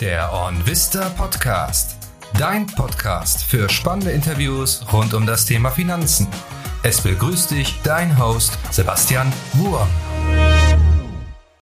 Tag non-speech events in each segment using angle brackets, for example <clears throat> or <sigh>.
Der OnVista Podcast. Dein Podcast für spannende Interviews rund um das Thema Finanzen. Es begrüßt dich dein Host Sebastian Wurm.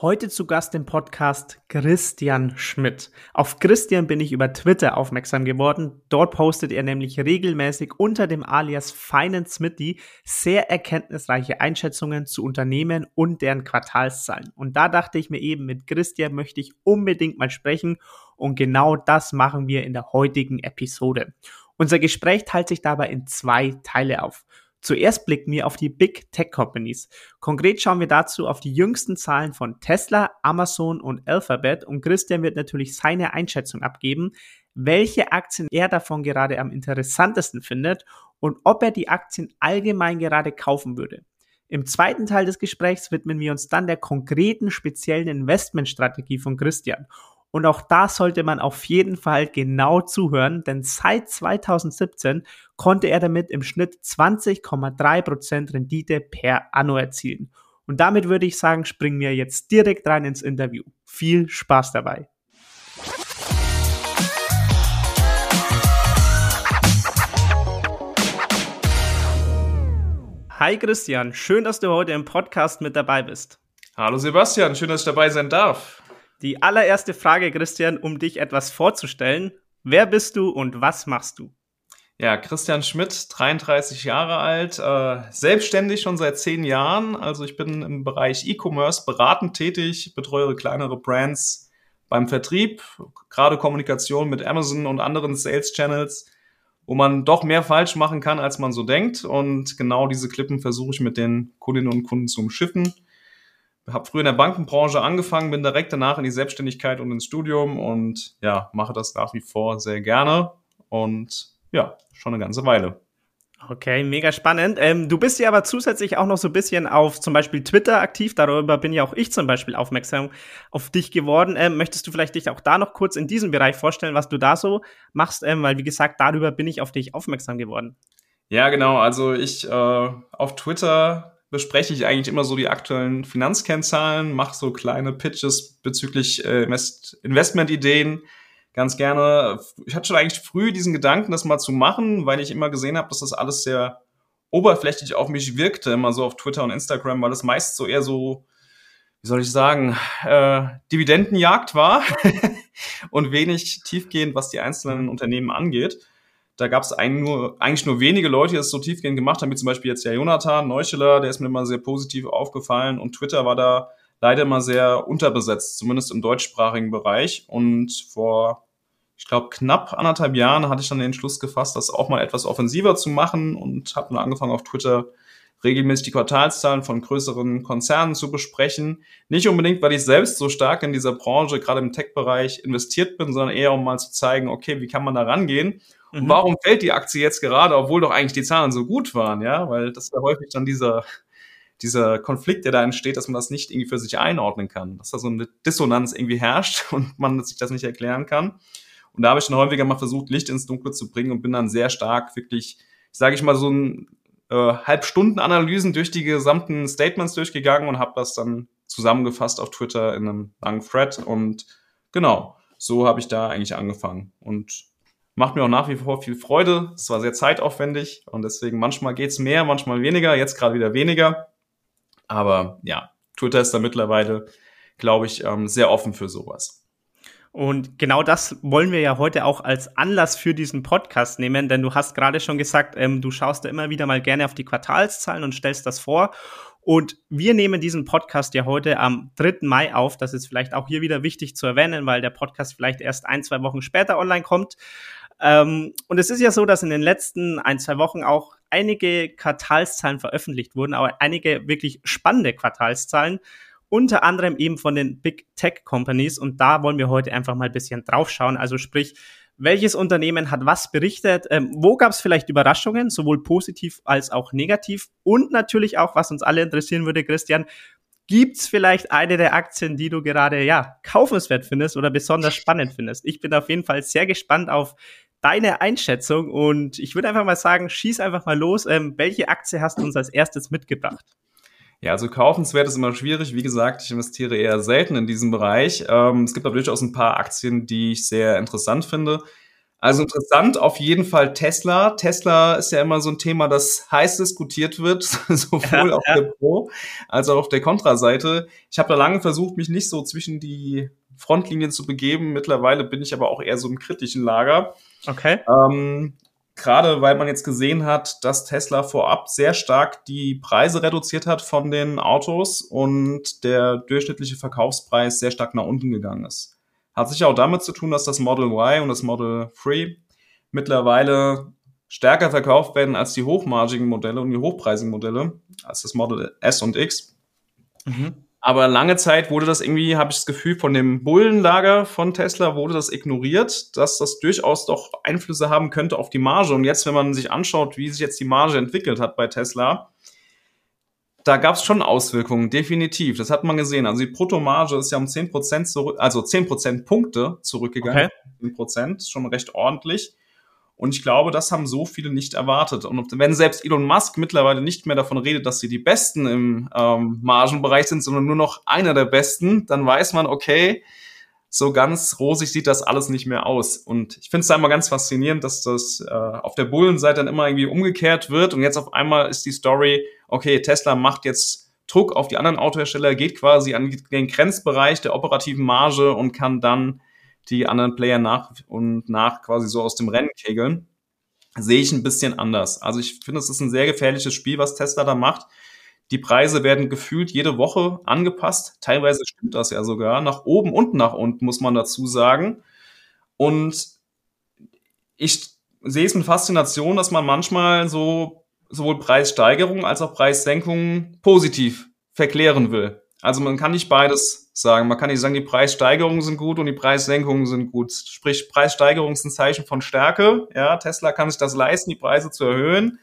Heute zu Gast im Podcast Christian Schmidt. Auf Christian bin ich über Twitter aufmerksam geworden. Dort postet er nämlich regelmäßig unter dem Alias Finance Smithy sehr erkenntnisreiche Einschätzungen zu Unternehmen und deren Quartalszahlen. Und da dachte ich mir eben, mit Christian möchte ich unbedingt mal sprechen und genau das machen wir in der heutigen Episode. Unser Gespräch teilt sich dabei in zwei Teile auf. Zuerst blicken wir auf die Big Tech Companies. Konkret schauen wir dazu auf die jüngsten Zahlen von Tesla, Amazon und Alphabet und Christian wird natürlich seine Einschätzung abgeben, welche Aktien er davon gerade am interessantesten findet und ob er die Aktien allgemein gerade kaufen würde. Im zweiten Teil des Gesprächs widmen wir uns dann der konkreten speziellen Investmentstrategie von Christian. Und auch da sollte man auf jeden Fall genau zuhören, denn seit 2017 konnte er damit im Schnitt 20,3% Rendite per Anno erzielen. Und damit würde ich sagen, springen wir jetzt direkt rein ins Interview. Viel Spaß dabei. Hi Christian, schön, dass du heute im Podcast mit dabei bist. Hallo Sebastian, schön, dass ich dabei sein darf. Die allererste Frage, Christian, um dich etwas vorzustellen. Wer bist du und was machst du? Ja, Christian Schmidt, 33 Jahre alt, äh, selbstständig schon seit zehn Jahren. Also ich bin im Bereich E-Commerce beratend tätig, betreue kleinere Brands beim Vertrieb, gerade Kommunikation mit Amazon und anderen Sales Channels, wo man doch mehr falsch machen kann, als man so denkt. Und genau diese Klippen versuche ich mit den Kundinnen und Kunden zu umschiffen habe früher in der Bankenbranche angefangen, bin direkt danach in die Selbstständigkeit und ins Studium und ja, mache das nach wie vor sehr gerne und ja, schon eine ganze Weile. Okay, mega spannend. Ähm, du bist ja aber zusätzlich auch noch so ein bisschen auf zum Beispiel Twitter aktiv. Darüber bin ja auch ich zum Beispiel aufmerksam auf dich geworden. Ähm, möchtest du vielleicht dich auch da noch kurz in diesem Bereich vorstellen, was du da so machst? Ähm, weil, wie gesagt, darüber bin ich auf dich aufmerksam geworden. Ja, genau. Also ich äh, auf Twitter bespreche ich eigentlich immer so die aktuellen Finanzkennzahlen, mache so kleine Pitches bezüglich äh, Investmentideen. Ganz gerne. Ich hatte schon eigentlich früh diesen Gedanken, das mal zu machen, weil ich immer gesehen habe, dass das alles sehr oberflächlich auf mich wirkte, immer so auf Twitter und Instagram, weil das meist so eher so, wie soll ich sagen, äh, Dividendenjagd war <laughs> und wenig tiefgehend, was die einzelnen Unternehmen angeht. Da gab es eigentlich nur, wenige Leute, die das so tiefgehend gemacht haben, wie zum Beispiel jetzt der Jonathan Neuscheler, der ist mir immer sehr positiv aufgefallen und Twitter war da leider immer sehr unterbesetzt, zumindest im deutschsprachigen Bereich. Und vor, ich glaube, knapp anderthalb Jahren hatte ich dann den Entschluss gefasst, das auch mal etwas offensiver zu machen und habe dann angefangen auf Twitter regelmäßig die Quartalszahlen von größeren Konzernen zu besprechen. Nicht unbedingt, weil ich selbst so stark in dieser Branche, gerade im Tech-Bereich, investiert bin, sondern eher, um mal zu zeigen, okay, wie kann man da rangehen und mhm. warum fällt die Aktie jetzt gerade, obwohl doch eigentlich die Zahlen so gut waren, ja? Weil das ist ja häufig dann dieser, dieser Konflikt, der da entsteht, dass man das nicht irgendwie für sich einordnen kann. Dass da so eine Dissonanz irgendwie herrscht <laughs> und man sich das nicht erklären kann. Und da habe ich schon häufiger mal versucht, Licht ins Dunkle zu bringen und bin dann sehr stark wirklich, sage ich mal, so ein äh, Halbstunden-Analysen durch die gesamten Statements durchgegangen und habe das dann zusammengefasst auf Twitter in einem langen Thread. Und genau, so habe ich da eigentlich angefangen. Und Macht mir auch nach wie vor viel Freude. Es war sehr zeitaufwendig und deswegen manchmal geht's mehr, manchmal weniger, jetzt gerade wieder weniger. Aber ja, Twitter ist da mittlerweile, glaube ich, ähm, sehr offen für sowas. Und genau das wollen wir ja heute auch als Anlass für diesen Podcast nehmen, denn du hast gerade schon gesagt, ähm, du schaust da immer wieder mal gerne auf die Quartalszahlen und stellst das vor. Und wir nehmen diesen Podcast ja heute am 3. Mai auf. Das ist vielleicht auch hier wieder wichtig zu erwähnen, weil der Podcast vielleicht erst ein, zwei Wochen später online kommt. Ähm, und es ist ja so, dass in den letzten ein, zwei Wochen auch einige Quartalszahlen veröffentlicht wurden, aber einige wirklich spannende Quartalszahlen, unter anderem eben von den Big Tech Companies. Und da wollen wir heute einfach mal ein bisschen draufschauen. Also sprich, welches Unternehmen hat was berichtet? Ähm, wo gab es vielleicht Überraschungen, sowohl positiv als auch negativ? Und natürlich auch, was uns alle interessieren würde, Christian, Gibt's vielleicht eine der Aktien, die du gerade ja kaufenswert findest oder besonders spannend findest? Ich bin auf jeden Fall sehr gespannt auf deine Einschätzung und ich würde einfach mal sagen, schieß einfach mal los. Ähm, welche Aktie hast du uns als erstes mitgebracht? Ja, also kaufenswert ist immer schwierig. Wie gesagt, ich investiere eher selten in diesem Bereich. Ähm, es gibt aber durchaus ein paar Aktien, die ich sehr interessant finde. Also interessant auf jeden Fall Tesla. Tesla ist ja immer so ein Thema, das heiß diskutiert wird, <laughs> sowohl ja, auf ja. der Pro- als auch auf der Kontraseite. Ich habe da lange versucht, mich nicht so zwischen die Frontlinien zu begeben. Mittlerweile bin ich aber auch eher so im kritischen Lager. Okay. Ähm, Gerade weil man jetzt gesehen hat, dass Tesla vorab sehr stark die Preise reduziert hat von den Autos und der durchschnittliche Verkaufspreis sehr stark nach unten gegangen ist. Hat sicher auch damit zu tun, dass das Model Y und das Model 3 mittlerweile stärker verkauft werden als die hochmargigen Modelle und die hochpreisigen Modelle, als das Model S und X. Mhm. Aber lange Zeit wurde das irgendwie, habe ich das Gefühl, von dem Bullenlager von Tesla wurde das ignoriert, dass das durchaus doch Einflüsse haben könnte auf die Marge. Und jetzt, wenn man sich anschaut, wie sich jetzt die Marge entwickelt hat bei Tesla, da gab es schon Auswirkungen, definitiv. Das hat man gesehen. Also die Bruttomarge ist ja um 10% zurück, also 10% Punkte zurückgegangen. Okay. 10%, schon recht ordentlich. Und ich glaube, das haben so viele nicht erwartet. Und wenn selbst Elon Musk mittlerweile nicht mehr davon redet, dass sie die Besten im ähm, Margenbereich sind, sondern nur noch einer der Besten, dann weiß man, okay, so ganz rosig sieht das alles nicht mehr aus. Und ich finde es einmal ganz faszinierend, dass das äh, auf der Bullenseite dann immer irgendwie umgekehrt wird und jetzt auf einmal ist die Story, okay, Tesla macht jetzt Druck auf die anderen Autohersteller, geht quasi an den Grenzbereich der operativen Marge und kann dann die anderen Player nach und nach quasi so aus dem Rennen kegeln. Sehe ich ein bisschen anders. Also ich finde, es ist ein sehr gefährliches Spiel, was Tesla da macht. Die Preise werden gefühlt jede Woche angepasst. Teilweise stimmt das ja sogar. Nach oben und nach unten, muss man dazu sagen. Und ich sehe es mit Faszination, dass man manchmal so sowohl Preissteigerungen als auch Preissenkungen positiv verklären will. Also man kann nicht beides sagen. Man kann nicht sagen, die Preissteigerungen sind gut und die Preissenkungen sind gut. Sprich, Preissteigerungen sind Zeichen von Stärke. Ja, Tesla kann sich das leisten, die Preise zu erhöhen.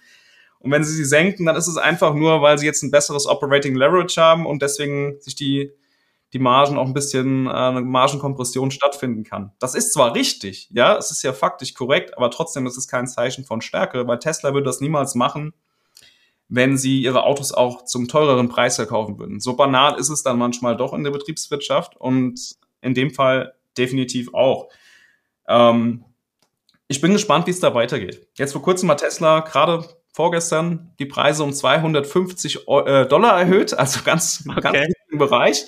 Und wenn sie sie senken, dann ist es einfach nur, weil sie jetzt ein besseres Operating Leverage haben und deswegen sich die, die Margen auch ein bisschen äh, eine Margenkompression stattfinden kann. Das ist zwar richtig, ja, es ist ja faktisch korrekt, aber trotzdem ist es kein Zeichen von Stärke, weil Tesla würde das niemals machen, wenn sie ihre Autos auch zum teureren Preis verkaufen würden. So banal ist es dann manchmal doch in der Betriebswirtschaft und in dem Fall definitiv auch. Ähm, ich bin gespannt, wie es da weitergeht. Jetzt vor kurzem hat Tesla gerade vorgestern die Preise um 250 äh, Dollar erhöht, also ganz, <laughs> okay. ganz im Bereich.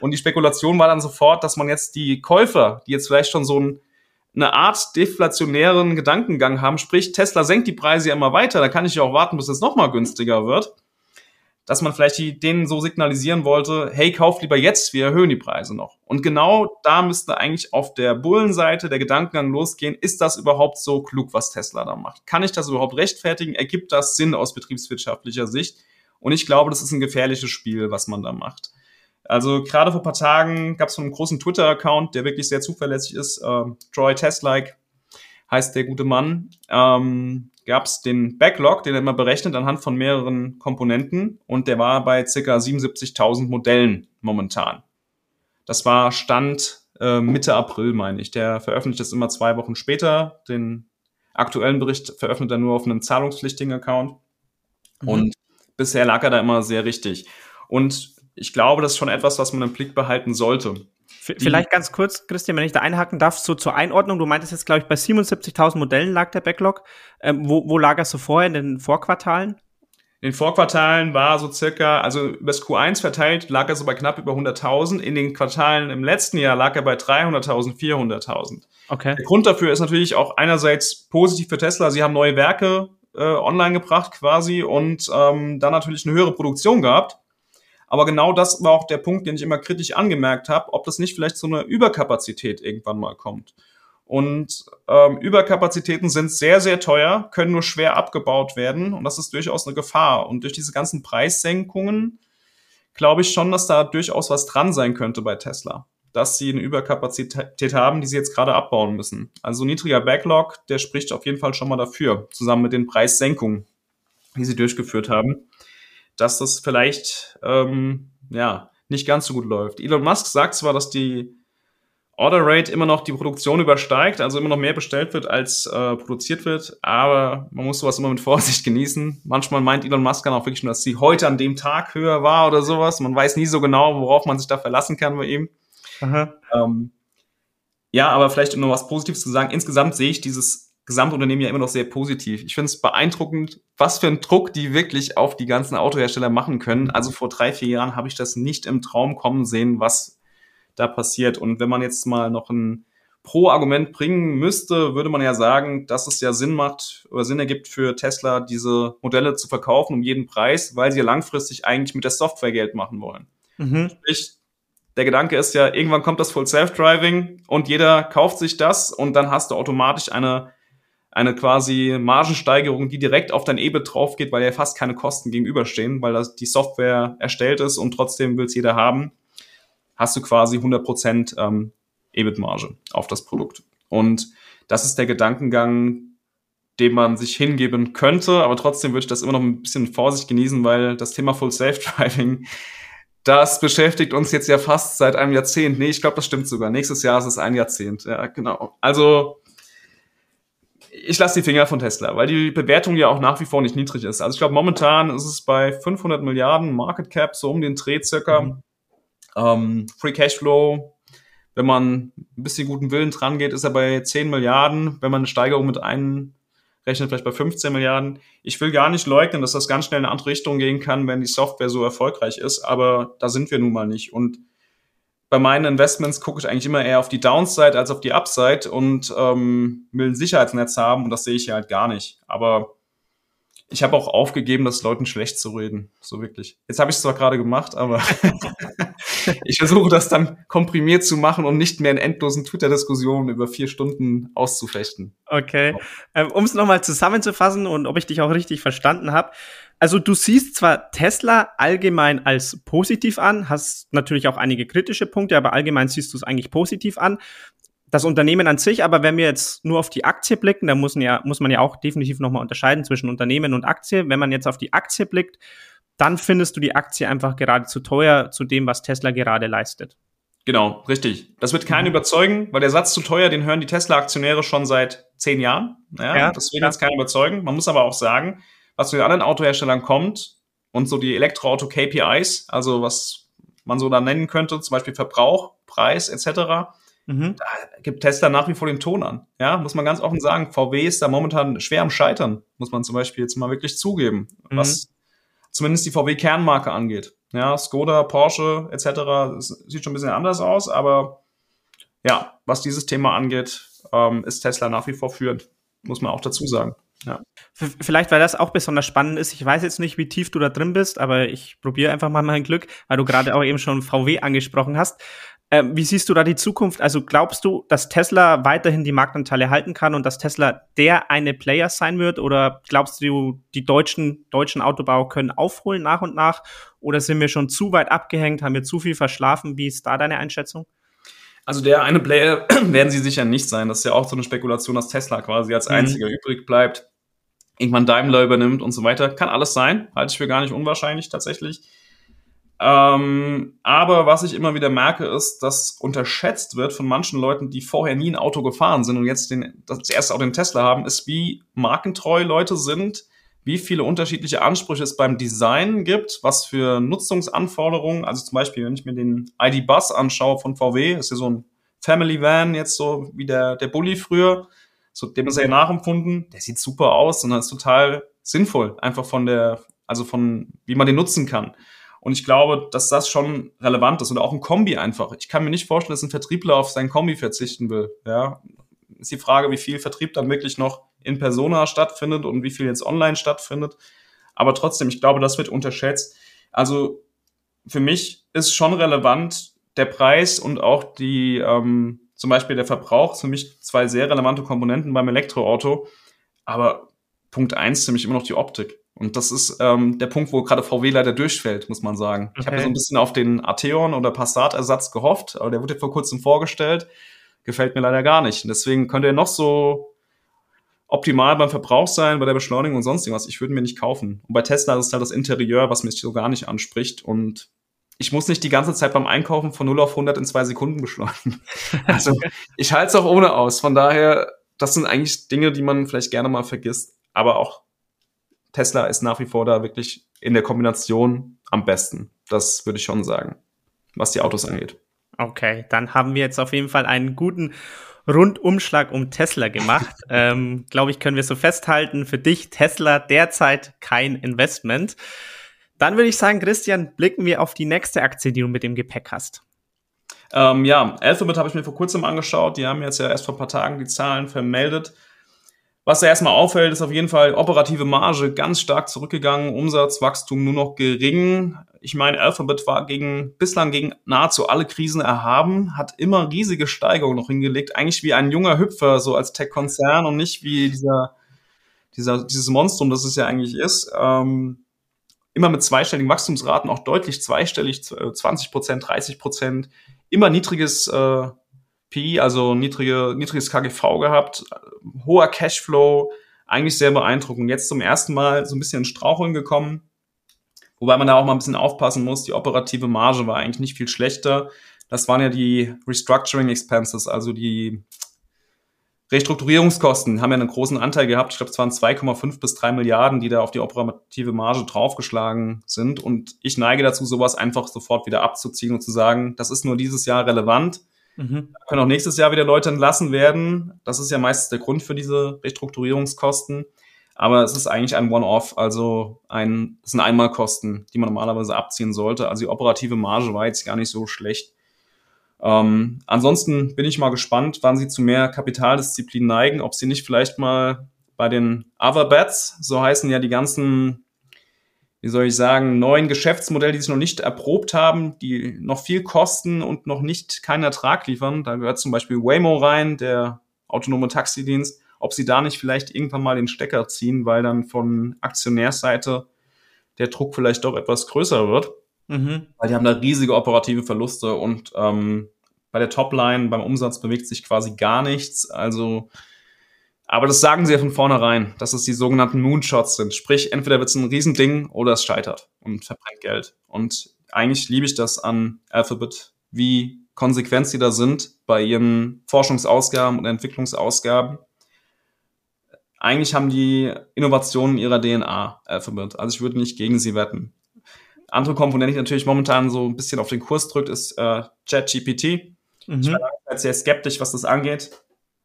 Und die Spekulation war dann sofort, dass man jetzt die Käufer, die jetzt vielleicht schon so ein, eine Art deflationären Gedankengang haben, sprich Tesla senkt die Preise ja immer weiter, da kann ich ja auch warten, bis es nochmal günstiger wird dass man vielleicht denen so signalisieren wollte, hey, kauft lieber jetzt, wir erhöhen die Preise noch. Und genau da müsste eigentlich auf der Bullenseite der Gedankengang losgehen, ist das überhaupt so klug, was Tesla da macht? Kann ich das überhaupt rechtfertigen? Ergibt das Sinn aus betriebswirtschaftlicher Sicht? Und ich glaube, das ist ein gefährliches Spiel, was man da macht. Also gerade vor ein paar Tagen gab es von einem großen Twitter-Account, der wirklich sehr zuverlässig ist, äh, Troy Teslike heißt der gute Mann, ähm, gab es den Backlog, den er immer berechnet anhand von mehreren Komponenten und der war bei ca. 77.000 Modellen momentan. Das war Stand äh, Mitte April, meine ich. Der veröffentlicht das immer zwei Wochen später. Den aktuellen Bericht veröffentlicht er nur auf einem zahlungspflichtigen Account. Mhm. Und bisher lag er da immer sehr richtig. Und ich glaube, das ist schon etwas, was man im Blick behalten sollte. Vielleicht ganz kurz, Christian, wenn ich da einhaken darf, so zur Einordnung. Du meintest jetzt, glaube ich, bei 77.000 Modellen lag der Backlog. Ähm, wo, wo lag er so vorher in den Vorquartalen? In den Vorquartalen war so circa, also übers Q1 verteilt, lag er so bei knapp über 100.000. In den Quartalen im letzten Jahr lag er bei 300.000, 400.000. Okay. Der Grund dafür ist natürlich auch einerseits positiv für Tesla. Sie haben neue Werke äh, online gebracht quasi und ähm, dann natürlich eine höhere Produktion gehabt. Aber genau das war auch der Punkt, den ich immer kritisch angemerkt habe, ob das nicht vielleicht zu einer Überkapazität irgendwann mal kommt. Und ähm, Überkapazitäten sind sehr, sehr teuer, können nur schwer abgebaut werden und das ist durchaus eine Gefahr. Und durch diese ganzen Preissenkungen glaube ich schon, dass da durchaus was dran sein könnte bei Tesla, dass sie eine Überkapazität haben, die sie jetzt gerade abbauen müssen. Also niedriger Backlog, der spricht auf jeden Fall schon mal dafür, zusammen mit den Preissenkungen, die sie durchgeführt haben dass das vielleicht ähm, ja nicht ganz so gut läuft. Elon Musk sagt zwar, dass die Order Rate immer noch die Produktion übersteigt, also immer noch mehr bestellt wird, als äh, produziert wird. Aber man muss sowas immer mit Vorsicht genießen. Manchmal meint Elon Musk dann auch wirklich nur, dass sie heute an dem Tag höher war oder sowas. Man weiß nie so genau, worauf man sich da verlassen kann bei ihm. Ähm, ja, aber vielleicht nur was Positives zu sagen. Insgesamt sehe ich dieses Gesamtunternehmen ja immer noch sehr positiv. Ich finde es beeindruckend, was für einen Druck die wirklich auf die ganzen Autohersteller machen können. Also vor drei, vier Jahren habe ich das nicht im Traum kommen sehen, was da passiert. Und wenn man jetzt mal noch ein Pro-Argument bringen müsste, würde man ja sagen, dass es ja Sinn macht oder Sinn ergibt für Tesla, diese Modelle zu verkaufen um jeden Preis, weil sie ja langfristig eigentlich mit der Software Geld machen wollen. Mhm. Sprich, der Gedanke ist ja, irgendwann kommt das Full Self-Driving und jeder kauft sich das und dann hast du automatisch eine, eine quasi Margensteigerung, die direkt auf dein EBIT drauf geht, weil ja fast keine Kosten gegenüberstehen, weil das die Software erstellt ist und trotzdem will es jeder haben hast du quasi 100% ähm, EBIT-Marge auf das Produkt. Und das ist der Gedankengang, dem man sich hingeben könnte, aber trotzdem würde ich das immer noch ein bisschen Vorsicht genießen, weil das Thema Full Self-Driving, <laughs> das beschäftigt uns jetzt ja fast seit einem Jahrzehnt. Nee, ich glaube, das stimmt sogar. Nächstes Jahr ist es ein Jahrzehnt. Ja, genau. Also, ich lasse die Finger von Tesla, weil die Bewertung ja auch nach wie vor nicht niedrig ist. Also ich glaube, momentan ist es bei 500 Milliarden Market Cap, so um den Dreh circa. Mhm. Ähm, Free Cashflow, wenn man ein bisschen guten Willen dran geht, ist er bei 10 Milliarden. Wenn man eine Steigerung mit einrechnet, vielleicht bei 15 Milliarden. Ich will gar nicht leugnen, dass das ganz schnell in eine andere Richtung gehen kann, wenn die Software so erfolgreich ist, aber da sind wir nun mal nicht. Und bei meinen Investments gucke ich eigentlich immer eher auf die Downside als auf die Upside und ähm, will ein Sicherheitsnetz haben und das sehe ich ja halt gar nicht. Aber ich habe auch aufgegeben, das Leuten schlecht zu reden. So wirklich. Jetzt habe ich es zwar gerade gemacht, aber <laughs> ich versuche das dann komprimiert zu machen, um nicht mehr in endlosen Twitter-Diskussionen über vier Stunden auszufechten. Okay. Ähm, um es nochmal zusammenzufassen und ob ich dich auch richtig verstanden habe. Also du siehst zwar Tesla allgemein als positiv an, hast natürlich auch einige kritische Punkte, aber allgemein siehst du es eigentlich positiv an das Unternehmen an sich, aber wenn wir jetzt nur auf die Aktie blicken, da muss, ja, muss man ja auch definitiv nochmal unterscheiden zwischen Unternehmen und Aktie. Wenn man jetzt auf die Aktie blickt, dann findest du die Aktie einfach gerade zu teuer zu dem, was Tesla gerade leistet. Genau, richtig. Das wird keinen mhm. überzeugen, weil der Satz zu teuer, den hören die Tesla-Aktionäre schon seit zehn Jahren. Ja, ja das will jetzt keinen überzeugen. Man muss aber auch sagen, was zu den anderen Autoherstellern kommt und so die Elektroauto-KPIs, also was man so da nennen könnte, zum Beispiel Verbrauch, Preis etc., Mhm. Da gibt Tesla nach wie vor den Ton an. Ja, muss man ganz offen sagen. VW ist da momentan schwer am Scheitern, muss man zum Beispiel jetzt mal wirklich zugeben, mhm. was zumindest die VW-Kernmarke angeht. Ja, Skoda, Porsche etc. sieht schon ein bisschen anders aus, aber ja, was dieses Thema angeht, ähm, ist Tesla nach wie vor führend, muss man auch dazu sagen. Ja. Vielleicht, weil das auch besonders spannend ist. Ich weiß jetzt nicht, wie tief du da drin bist, aber ich probiere einfach mal mein Glück, weil du gerade auch eben schon VW angesprochen hast. Ähm, wie siehst du da die Zukunft? Also glaubst du, dass Tesla weiterhin die Marktanteile halten kann und dass Tesla der eine Player sein wird? Oder glaubst du, die deutschen, deutschen Autobauer können aufholen nach und nach? Oder sind wir schon zu weit abgehängt? Haben wir zu viel verschlafen? Wie ist da deine Einschätzung? Also der eine Player <clears throat> werden sie sicher nicht sein. Das ist ja auch so eine Spekulation, dass Tesla quasi als mhm. einziger mhm. übrig bleibt. Irgendwann Daimler übernimmt und so weiter. Kann alles sein. Halte ich für gar nicht unwahrscheinlich tatsächlich. Ähm, aber was ich immer wieder merke, ist, dass unterschätzt wird von manchen Leuten, die vorher nie ein Auto gefahren sind und jetzt den, das erste Auto den Tesla haben, ist, wie markentreu Leute sind, wie viele unterschiedliche Ansprüche es beim Design gibt, was für Nutzungsanforderungen, also zum Beispiel, wenn ich mir den ID Bus anschaue von VW, ist ja so ein Family Van, jetzt so wie der, der Bulli früher, so dem ja nachempfunden, der sieht super aus und das ist total sinnvoll, einfach von der, also von, wie man den nutzen kann. Und ich glaube, dass das schon relevant ist. Oder auch ein Kombi einfach. Ich kann mir nicht vorstellen, dass ein Vertriebler auf sein Kombi verzichten will. Ja, ist die Frage, wie viel Vertrieb dann wirklich noch in Persona stattfindet und wie viel jetzt online stattfindet. Aber trotzdem, ich glaube, das wird unterschätzt. Also für mich ist schon relevant der Preis und auch die, ähm, zum Beispiel der Verbrauch, für mich zwei sehr relevante Komponenten beim Elektroauto. Aber Punkt eins für mich immer noch die Optik. Und das ist ähm, der Punkt, wo gerade VW leider durchfällt, muss man sagen. Okay. Ich habe so ein bisschen auf den Atheon oder Passat-Ersatz gehofft, aber der wurde vor kurzem vorgestellt. Gefällt mir leider gar nicht. Und deswegen könnte er noch so optimal beim Verbrauch sein, bei der Beschleunigung und sonst irgendwas. Ich würde mir nicht kaufen. Und bei Tesla ist es halt das Interieur, was mich so gar nicht anspricht. Und ich muss nicht die ganze Zeit beim Einkaufen von 0 auf 100 in zwei Sekunden beschleunigen. <laughs> Also ich halte es auch ohne aus. Von daher, das sind eigentlich Dinge, die man vielleicht gerne mal vergisst. Aber auch Tesla ist nach wie vor da wirklich in der Kombination am besten. Das würde ich schon sagen, was die Autos angeht. Okay, dann haben wir jetzt auf jeden Fall einen guten Rundumschlag um Tesla gemacht. <laughs> ähm, Glaube ich, können wir so festhalten. Für dich Tesla derzeit kein Investment. Dann würde ich sagen, Christian, blicken wir auf die nächste Aktie, die du mit dem Gepäck hast. Ähm, ja, Alphabet habe ich mir vor kurzem angeschaut. Die haben jetzt ja erst vor ein paar Tagen die Zahlen vermeldet. Was da erstmal auffällt, ist auf jeden Fall operative Marge ganz stark zurückgegangen, Umsatzwachstum nur noch gering. Ich meine, Alphabet war gegen, bislang gegen nahezu alle Krisen erhaben, hat immer riesige Steigerungen noch hingelegt, eigentlich wie ein junger Hüpfer, so als Tech-Konzern und nicht wie dieser, dieser, dieses Monstrum, das es ja eigentlich ist. Ähm, immer mit zweistelligen Wachstumsraten, auch deutlich zweistellig, 20 Prozent, 30 Prozent, immer niedriges äh, PI, also niedrige, niedriges KGV gehabt, hoher Cashflow, eigentlich sehr beeindruckend. Jetzt zum ersten Mal so ein bisschen in Straucheln gekommen, wobei man da auch mal ein bisschen aufpassen muss. Die operative Marge war eigentlich nicht viel schlechter. Das waren ja die Restructuring Expenses, also die Restrukturierungskosten haben ja einen großen Anteil gehabt. Ich glaube, es waren 2,5 bis 3 Milliarden, die da auf die operative Marge draufgeschlagen sind. Und ich neige dazu, sowas einfach sofort wieder abzuziehen und zu sagen, das ist nur dieses Jahr relevant. Mhm. können auch nächstes Jahr wieder Leute entlassen werden. Das ist ja meistens der Grund für diese Restrukturierungskosten. Aber es ist eigentlich ein One-Off, also ein, es sind Einmalkosten, die man normalerweise abziehen sollte. Also die operative Marge war jetzt gar nicht so schlecht. Ähm, ansonsten bin ich mal gespannt, wann sie zu mehr Kapitaldisziplin neigen, ob sie nicht vielleicht mal bei den Other Bets, so heißen ja die ganzen wie soll ich sagen, neuen Geschäftsmodelle, die sich noch nicht erprobt haben, die noch viel kosten und noch nicht keinen Ertrag liefern. Da gehört zum Beispiel Waymo rein, der autonome Taxidienst, ob sie da nicht vielleicht irgendwann mal den Stecker ziehen, weil dann von Aktionärsseite der Druck vielleicht doch etwas größer wird. Mhm. Weil die haben da riesige operative Verluste und ähm, bei der Topline, beim Umsatz bewegt sich quasi gar nichts. Also aber das sagen sie ja von vornherein, dass es die sogenannten Moonshots sind. Sprich, entweder wird es ein Riesending oder es scheitert und verbrennt Geld. Und eigentlich liebe ich das an Alphabet, wie konsequent sie da sind bei ihren Forschungsausgaben und Entwicklungsausgaben. Eigentlich haben die Innovationen ihrer DNA, Alphabet. Also ich würde nicht gegen sie wetten. Andere Komponente, die natürlich momentan so ein bisschen auf den Kurs drückt, ist äh, ChatGPT. Mhm. Ich war sehr skeptisch, was das angeht.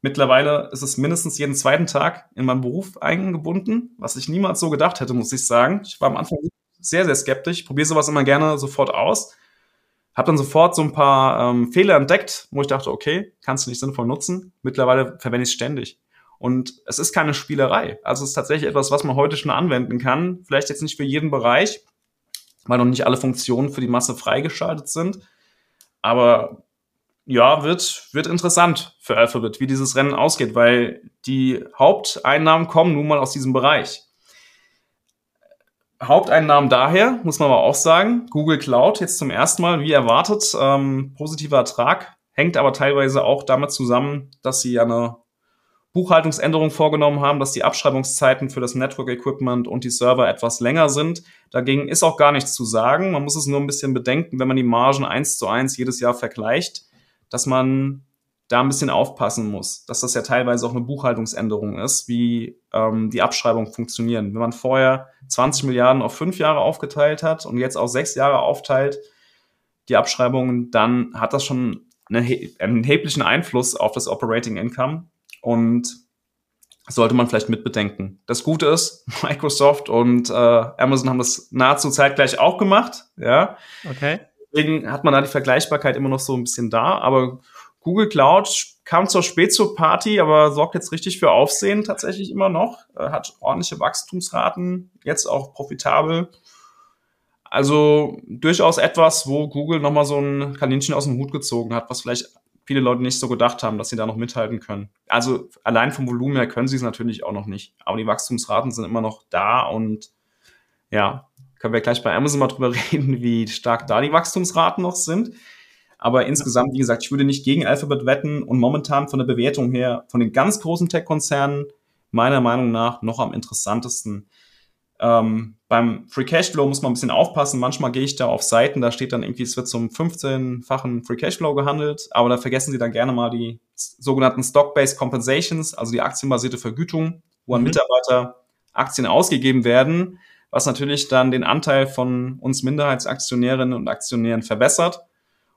Mittlerweile ist es mindestens jeden zweiten Tag in meinem Beruf eingebunden, was ich niemals so gedacht hätte, muss ich sagen. Ich war am Anfang sehr, sehr skeptisch, probiere sowas immer gerne sofort aus. Habe dann sofort so ein paar ähm, Fehler entdeckt, wo ich dachte, okay, kannst du nicht sinnvoll nutzen. Mittlerweile verwende ich es ständig. Und es ist keine Spielerei. Also es ist tatsächlich etwas, was man heute schon anwenden kann. Vielleicht jetzt nicht für jeden Bereich, weil noch nicht alle Funktionen für die Masse freigeschaltet sind. Aber ja, wird, wird interessant für Alphabet, wie dieses Rennen ausgeht, weil die Haupteinnahmen kommen nun mal aus diesem Bereich. Haupteinnahmen daher, muss man aber auch sagen, Google Cloud jetzt zum ersten Mal, wie erwartet, ähm, positiver Ertrag, hängt aber teilweise auch damit zusammen, dass sie eine Buchhaltungsänderung vorgenommen haben, dass die Abschreibungszeiten für das Network Equipment und die Server etwas länger sind. Dagegen ist auch gar nichts zu sagen. Man muss es nur ein bisschen bedenken, wenn man die Margen eins zu eins jedes Jahr vergleicht dass man da ein bisschen aufpassen muss, dass das ja teilweise auch eine Buchhaltungsänderung ist, wie ähm, die Abschreibungen funktionieren. Wenn man vorher 20 Milliarden auf fünf Jahre aufgeteilt hat und jetzt auf sechs Jahre aufteilt, die Abschreibungen, dann hat das schon einen erheblichen Einfluss auf das Operating Income und sollte man vielleicht mitbedenken. Das Gute ist, <laughs> Microsoft und äh, Amazon haben das nahezu zeitgleich auch gemacht, ja. Okay. Deswegen hat man da die Vergleichbarkeit immer noch so ein bisschen da. Aber Google Cloud kam zwar spät zur Party, aber sorgt jetzt richtig für Aufsehen tatsächlich immer noch. Hat ordentliche Wachstumsraten, jetzt auch profitabel. Also durchaus etwas, wo Google nochmal so ein Kaninchen aus dem Hut gezogen hat, was vielleicht viele Leute nicht so gedacht haben, dass sie da noch mithalten können. Also allein vom Volumen her können sie es natürlich auch noch nicht. Aber die Wachstumsraten sind immer noch da und ja, können wir gleich bei Amazon mal drüber <laughs> reden, wie stark da die Wachstumsraten noch sind. Aber insgesamt, wie gesagt, ich würde nicht gegen Alphabet wetten und momentan von der Bewertung her, von den ganz großen Tech-Konzernen, meiner Meinung nach noch am interessantesten. Ähm, beim Free Cashflow muss man ein bisschen aufpassen. Manchmal gehe ich da auf Seiten, da steht dann irgendwie, es wird zum 15-fachen Free Cashflow gehandelt, aber da vergessen Sie dann gerne mal die sogenannten Stock-Based Compensations, also die aktienbasierte Vergütung, wo an mhm. Mitarbeiter Aktien ausgegeben werden, was natürlich dann den Anteil von uns Minderheitsaktionärinnen und Aktionären verbessert.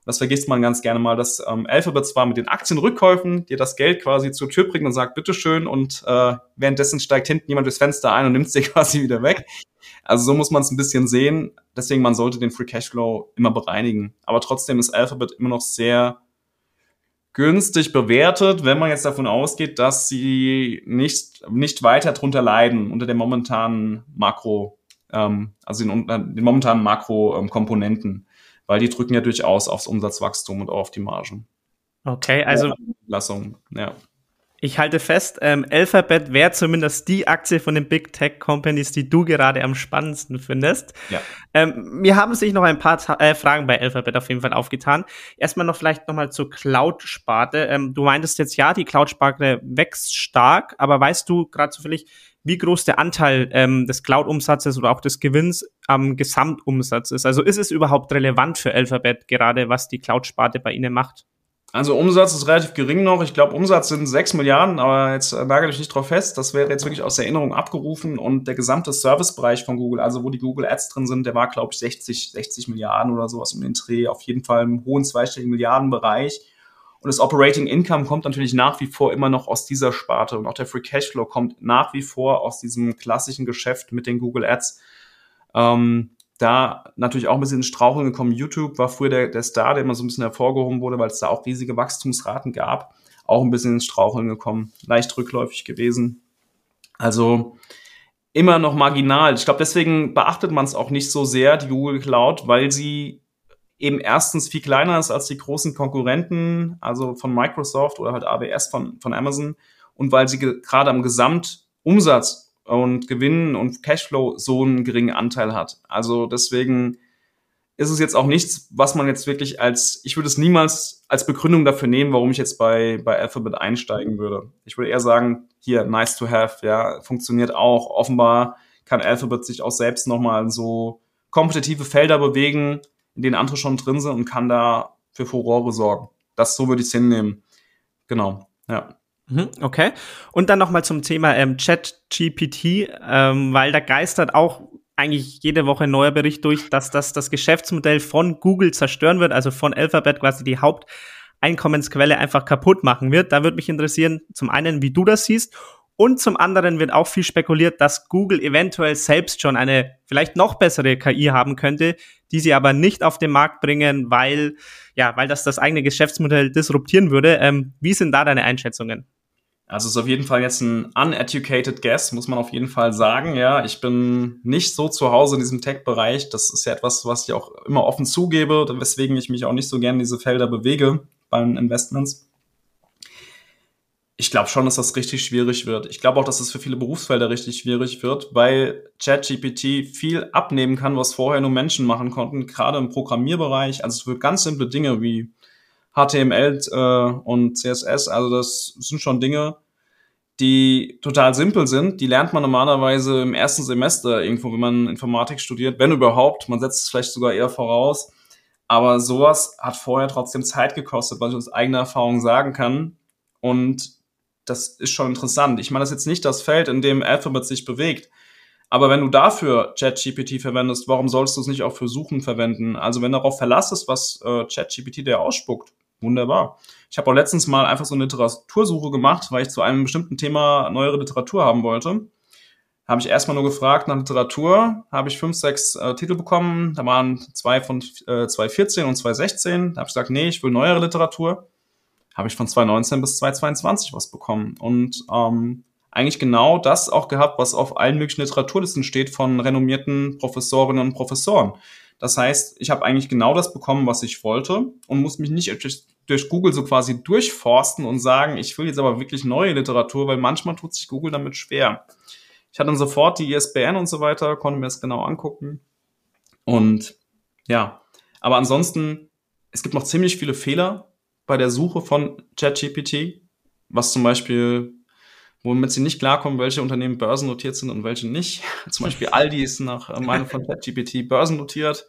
Das vergisst man ganz gerne mal, dass ähm, Alphabet zwar mit den Aktienrückkäufen dir das Geld quasi zur Tür bringt und sagt, bitteschön, und äh, währenddessen steigt hinten jemand durchs Fenster ein und <laughs> nimmt sie quasi wieder weg. Also so muss man es ein bisschen sehen. Deswegen, man sollte den Free Cashflow immer bereinigen. Aber trotzdem ist Alphabet immer noch sehr günstig bewertet, wenn man jetzt davon ausgeht, dass sie nicht, nicht weiter drunter leiden unter den momentanen Makro, ähm, also den, den momentanen Makrokomponenten. Ähm, weil die drücken ja durchaus aufs Umsatzwachstum und auch auf die Margen. Okay, also Lassung, ja. Ich halte fest, ähm, Alphabet wäre zumindest die Aktie von den Big Tech Companies, die du gerade am spannendsten findest. Ja. Ähm, mir haben sich noch ein paar äh, Fragen bei Alphabet auf jeden Fall aufgetan. Erstmal noch vielleicht nochmal zur Cloud-Sparte. Ähm, du meintest jetzt ja, die Cloud-Sparte wächst stark, aber weißt du gerade zufällig, wie groß der Anteil ähm, des Cloud-Umsatzes oder auch des Gewinns am Gesamtumsatz ist. Also ist es überhaupt relevant für Alphabet gerade, was die Cloud-Sparte bei Ihnen macht? Also Umsatz ist relativ gering noch. Ich glaube, Umsatz sind 6 Milliarden, aber jetzt äh, nagel ich nicht drauf fest. Das wäre jetzt wirklich aus der Erinnerung abgerufen. Und der gesamte Servicebereich von Google, also wo die Google Ads drin sind, der war, glaube ich, 60, 60 Milliarden oder sowas den Dreh. Auf jeden Fall im hohen zweistelligen Milliardenbereich. Und das Operating Income kommt natürlich nach wie vor immer noch aus dieser Sparte und auch der Free Cashflow kommt nach wie vor aus diesem klassischen Geschäft mit den Google Ads. Ähm, da natürlich auch ein bisschen in Straucheln gekommen. YouTube war früher der, der Star, der immer so ein bisschen hervorgehoben wurde, weil es da auch riesige Wachstumsraten gab. Auch ein bisschen ins Straucheln gekommen, leicht rückläufig gewesen. Also immer noch marginal. Ich glaube, deswegen beachtet man es auch nicht so sehr, die Google Cloud, weil sie eben erstens viel kleiner ist als die großen Konkurrenten, also von Microsoft oder halt AWS von, von Amazon und weil sie gerade am Gesamtumsatz und Gewinn und Cashflow so einen geringen Anteil hat. Also deswegen ist es jetzt auch nichts, was man jetzt wirklich als, ich würde es niemals als Begründung dafür nehmen, warum ich jetzt bei, bei Alphabet einsteigen würde. Ich würde eher sagen, hier, nice to have, ja, funktioniert auch. Offenbar kann Alphabet sich auch selbst nochmal so kompetitive Felder bewegen, in denen andere schon drin sind und kann da für Furore sorgen. Das so würde ich es hinnehmen. Genau, ja. Mhm, okay. Und dann nochmal zum Thema ähm, Chat-GPT, ähm, weil da geistert auch eigentlich jede Woche ein neuer Bericht durch, dass das das Geschäftsmodell von Google zerstören wird, also von Alphabet quasi die Haupteinkommensquelle einfach kaputt machen wird. Da würde mich interessieren, zum einen, wie du das siehst und zum anderen wird auch viel spekuliert, dass Google eventuell selbst schon eine vielleicht noch bessere KI haben könnte, die sie aber nicht auf den Markt bringen, weil, ja, weil das das eigene Geschäftsmodell disruptieren würde. Ähm, wie sind da deine Einschätzungen? Also es ist auf jeden Fall jetzt ein uneducated guess, muss man auf jeden Fall sagen. Ja, ich bin nicht so zu Hause in diesem Tech-Bereich. Das ist ja etwas, was ich auch immer offen zugebe, weswegen ich mich auch nicht so gerne in diese Felder bewege beim Investments ich glaube schon, dass das richtig schwierig wird. Ich glaube auch, dass es für viele Berufsfelder richtig schwierig wird, weil ChatGPT viel abnehmen kann, was vorher nur Menschen machen konnten, gerade im Programmierbereich. Also für ganz simple Dinge wie HTML äh, und CSS. Also das sind schon Dinge, die total simpel sind. Die lernt man normalerweise im ersten Semester irgendwo, wenn man Informatik studiert, wenn überhaupt. Man setzt es vielleicht sogar eher voraus. Aber sowas hat vorher trotzdem Zeit gekostet, was ich aus eigener Erfahrung sagen kann. Und das ist schon interessant. Ich meine, das ist jetzt nicht das Feld, in dem Alphabet sich bewegt. Aber wenn du dafür ChatGPT verwendest, warum sollst du es nicht auch für Suchen verwenden? Also wenn du darauf verlassest, was äh, ChatGPT dir ausspuckt, wunderbar. Ich habe auch letztens mal einfach so eine Literatursuche gemacht, weil ich zu einem bestimmten Thema neuere Literatur haben wollte. Habe ich erstmal nur gefragt nach Literatur, habe ich fünf, sechs äh, Titel bekommen. Da waren zwei von äh, 2014 und 2016. Da habe ich gesagt, nee, ich will neuere Literatur habe ich von 2019 bis 2022 was bekommen. Und ähm, eigentlich genau das auch gehabt, was auf allen möglichen Literaturlisten steht von renommierten Professorinnen und Professoren. Das heißt, ich habe eigentlich genau das bekommen, was ich wollte und muss mich nicht durch, durch, Google so quasi durchforsten und sagen, ich will jetzt aber wirklich neue Literatur, weil manchmal tut sich Google damit schwer. Ich hatte dann sofort die ISBN und so weiter, konnte mir das genau angucken. Und ja, aber ansonsten, es gibt noch ziemlich viele Fehler, bei der Suche von ChatGPT, was zum Beispiel womit sie nicht klarkommen, welche Unternehmen börsennotiert sind und welche nicht. <laughs> Zum Beispiel Aldi ist nach äh, Meinung von ChatGPT börsennotiert.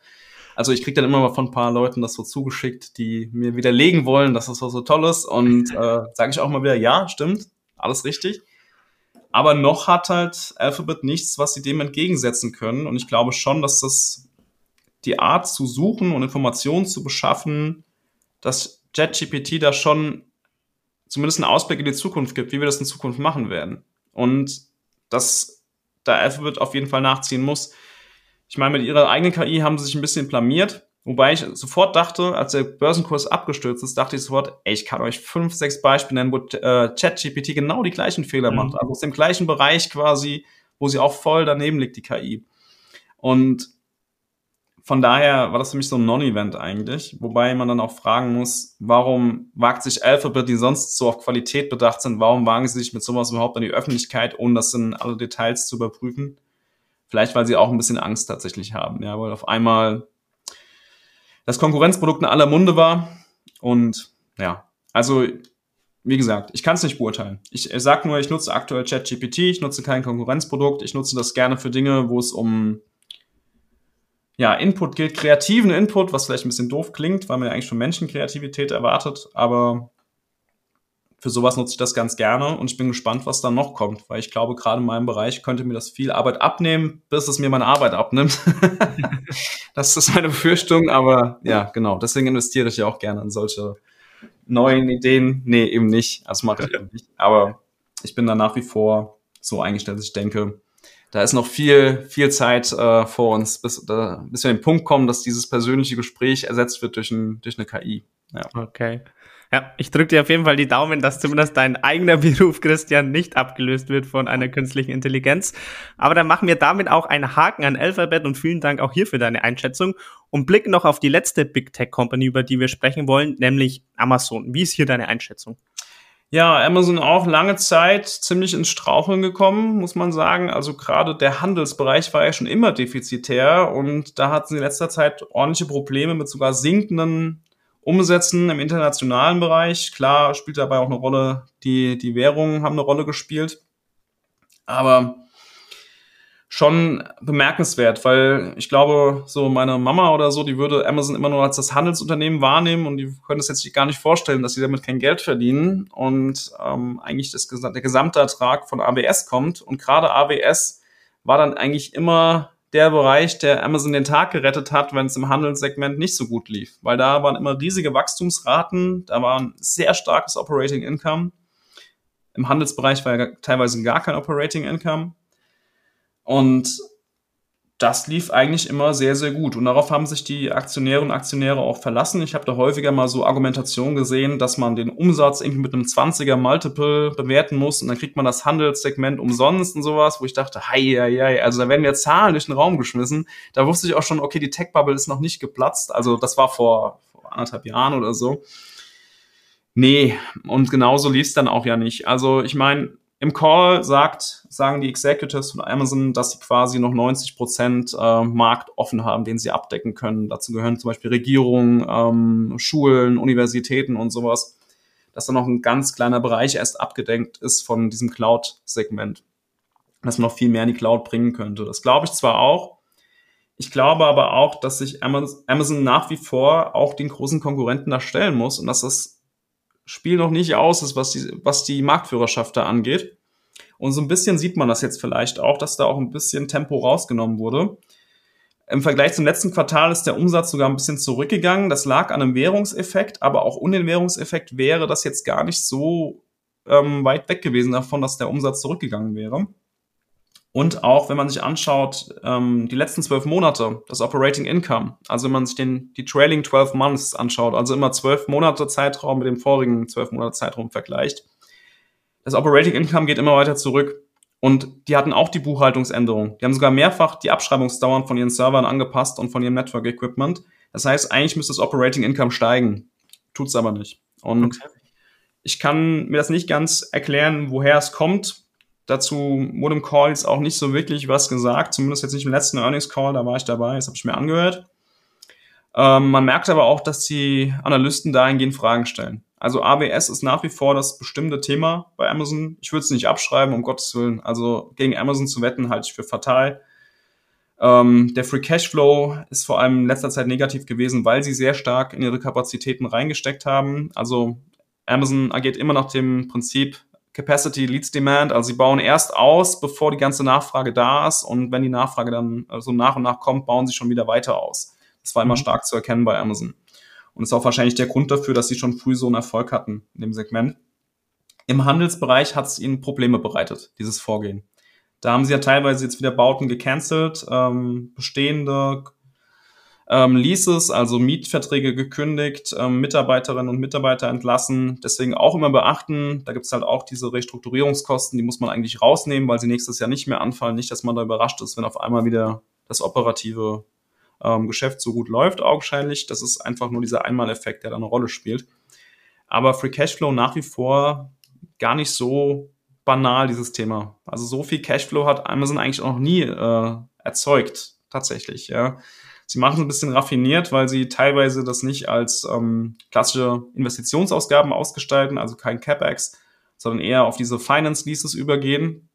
Also ich kriege dann immer mal von ein paar Leuten das so zugeschickt, die mir widerlegen wollen, dass das so, so toll ist. Und äh, sage ich auch mal wieder, ja, stimmt, alles richtig. Aber noch hat halt Alphabet nichts, was sie dem entgegensetzen können. Und ich glaube schon, dass das die Art zu suchen und Informationen zu beschaffen, dass JetGPT da schon zumindest einen Ausblick in die Zukunft gibt, wie wir das in Zukunft machen werden. Und dass da Alphabet auf jeden Fall nachziehen muss. Ich meine, mit ihrer eigenen KI haben sie sich ein bisschen blamiert. Wobei ich sofort dachte, als der Börsenkurs abgestürzt ist, dachte ich sofort, ey, ich kann euch fünf, sechs Beispiele nennen, wo äh, ChatGPT genau die gleichen Fehler mhm. macht. Also aus dem gleichen Bereich quasi, wo sie auch voll daneben liegt, die KI. Und von daher war das für mich so ein Non-Event eigentlich, wobei man dann auch fragen muss, warum wagt sich Alphabet, die sonst so auf Qualität bedacht sind, warum wagen sie sich mit sowas überhaupt an die Öffentlichkeit, ohne das in alle Details zu überprüfen? Vielleicht, weil sie auch ein bisschen Angst tatsächlich haben, ja, weil auf einmal das Konkurrenzprodukt in aller Munde war und ja, also wie gesagt, ich kann es nicht beurteilen. Ich, ich sage nur, ich nutze aktuell ChatGPT, ich nutze kein Konkurrenzprodukt, ich nutze das gerne für Dinge, wo es um ja, Input gilt, kreativen Input, was vielleicht ein bisschen doof klingt, weil man ja eigentlich von Menschen Kreativität erwartet, aber für sowas nutze ich das ganz gerne und ich bin gespannt, was dann noch kommt, weil ich glaube, gerade in meinem Bereich könnte mir das viel Arbeit abnehmen, bis es mir meine Arbeit abnimmt. <laughs> das ist meine Befürchtung, aber ja, genau. Deswegen investiere ich ja auch gerne in solche neuen Ideen. Nee, eben nicht. Das mache ich eben nicht. Aber ich bin da nach wie vor so eingestellt, dass ich denke, da ist noch viel, viel Zeit äh, vor uns, bis, da, bis wir an den Punkt kommen, dass dieses persönliche Gespräch ersetzt wird durch, ein, durch eine KI. Ja. Okay. Ja, ich drücke dir auf jeden Fall die Daumen, dass zumindest dein eigener <laughs> Beruf, Christian, nicht abgelöst wird von einer künstlichen Intelligenz. Aber dann machen wir damit auch einen Haken an Alphabet und vielen Dank auch hier für deine Einschätzung und blicken noch auf die letzte Big Tech Company, über die wir sprechen wollen, nämlich Amazon. Wie ist hier deine Einschätzung? Ja, Amazon auch lange Zeit ziemlich ins Straucheln gekommen, muss man sagen. Also gerade der Handelsbereich war ja schon immer defizitär und da hatten sie in letzter Zeit ordentliche Probleme mit sogar sinkenden Umsätzen im internationalen Bereich. Klar spielt dabei auch eine Rolle, die, die Währungen haben eine Rolle gespielt. Aber schon bemerkenswert, weil ich glaube, so meine Mama oder so, die würde Amazon immer nur als das Handelsunternehmen wahrnehmen und die können es jetzt gar nicht vorstellen, dass sie damit kein Geld verdienen und ähm, eigentlich das, der gesamte Ertrag von AWS kommt. Und gerade AWS war dann eigentlich immer der Bereich, der Amazon den Tag gerettet hat, wenn es im Handelssegment nicht so gut lief, weil da waren immer riesige Wachstumsraten, da war ein sehr starkes Operating Income. Im Handelsbereich war ja teilweise gar kein Operating Income und das lief eigentlich immer sehr, sehr gut. Und darauf haben sich die Aktionäre und Aktionäre auch verlassen. Ich habe da häufiger mal so Argumentation gesehen, dass man den Umsatz irgendwie mit einem 20er Multiple bewerten muss und dann kriegt man das Handelssegment umsonst und sowas, wo ich dachte, hei, hei, hei. also da werden mir Zahlen durch den Raum geschmissen. Da wusste ich auch schon, okay, die Tech-Bubble ist noch nicht geplatzt. Also das war vor, vor anderthalb Jahren oder so. Nee, und genauso lief es dann auch ja nicht. Also ich meine, im Call sagt, sagen die Executives von Amazon, dass sie quasi noch 90 Prozent äh, Markt offen haben, den sie abdecken können. Dazu gehören zum Beispiel Regierungen, ähm, Schulen, Universitäten und sowas. Dass da noch ein ganz kleiner Bereich erst abgedeckt ist von diesem Cloud-Segment. Dass man noch viel mehr in die Cloud bringen könnte. Das glaube ich zwar auch. Ich glaube aber auch, dass sich Amazon nach wie vor auch den großen Konkurrenten da stellen muss und dass das Spiel noch nicht aus ist, was die, was die Marktführerschaft da angeht. Und so ein bisschen sieht man das jetzt vielleicht auch, dass da auch ein bisschen Tempo rausgenommen wurde. Im Vergleich zum letzten Quartal ist der Umsatz sogar ein bisschen zurückgegangen. Das lag an einem Währungseffekt, aber auch ohne den Währungseffekt wäre das jetzt gar nicht so ähm, weit weg gewesen davon, dass der Umsatz zurückgegangen wäre. Und auch, wenn man sich anschaut, ähm, die letzten zwölf Monate, das Operating Income, also wenn man sich den, die Trailing 12 Months anschaut, also immer zwölf Monate Zeitraum mit dem vorigen zwölf Monate Zeitraum vergleicht, das Operating Income geht immer weiter zurück. Und die hatten auch die Buchhaltungsänderung. Die haben sogar mehrfach die Abschreibungsdauern von ihren Servern angepasst und von ihrem Network Equipment. Das heißt, eigentlich müsste das Operating Income steigen. Tut's aber nicht. Und okay. ich kann mir das nicht ganz erklären, woher es kommt. Dazu im Call jetzt auch nicht so wirklich was gesagt, zumindest jetzt nicht im letzten Earnings Call, da war ich dabei, das habe ich mir angehört. Ähm, man merkt aber auch, dass die Analysten dahingehend Fragen stellen. Also AWS ist nach wie vor das bestimmte Thema bei Amazon. Ich würde es nicht abschreiben, um Gottes Willen. Also gegen Amazon zu wetten, halte ich für fatal. Ähm, der Free Cashflow ist vor allem in letzter Zeit negativ gewesen, weil sie sehr stark in ihre Kapazitäten reingesteckt haben. Also Amazon agiert immer nach dem Prinzip Capacity leads Demand. Also sie bauen erst aus, bevor die ganze Nachfrage da ist. Und wenn die Nachfrage dann so also nach und nach kommt, bauen sie schon wieder weiter aus. Das war immer mhm. stark zu erkennen bei Amazon. Und ist auch wahrscheinlich der Grund dafür, dass sie schon früh so einen Erfolg hatten in dem Segment. Im Handelsbereich hat es ihnen Probleme bereitet, dieses Vorgehen. Da haben sie ja teilweise jetzt wieder Bauten gecancelt, ähm, bestehende ähm, Leases, also Mietverträge gekündigt, ähm, Mitarbeiterinnen und Mitarbeiter entlassen. Deswegen auch immer beachten, da gibt es halt auch diese Restrukturierungskosten, die muss man eigentlich rausnehmen, weil sie nächstes Jahr nicht mehr anfallen. Nicht, dass man da überrascht ist, wenn auf einmal wieder das operative ähm, Geschäft so gut läuft, augenscheinlich. Das ist einfach nur dieser Einmaleffekt, der da eine Rolle spielt. Aber Free Cashflow nach wie vor gar nicht so banal, dieses Thema. Also so viel Cashflow hat Amazon eigentlich noch nie äh, erzeugt, tatsächlich, ja. Sie machen es ein bisschen raffiniert, weil sie teilweise das nicht als ähm, klassische Investitionsausgaben ausgestalten, also kein CapEx, sondern eher auf diese Finance Leases übergehen.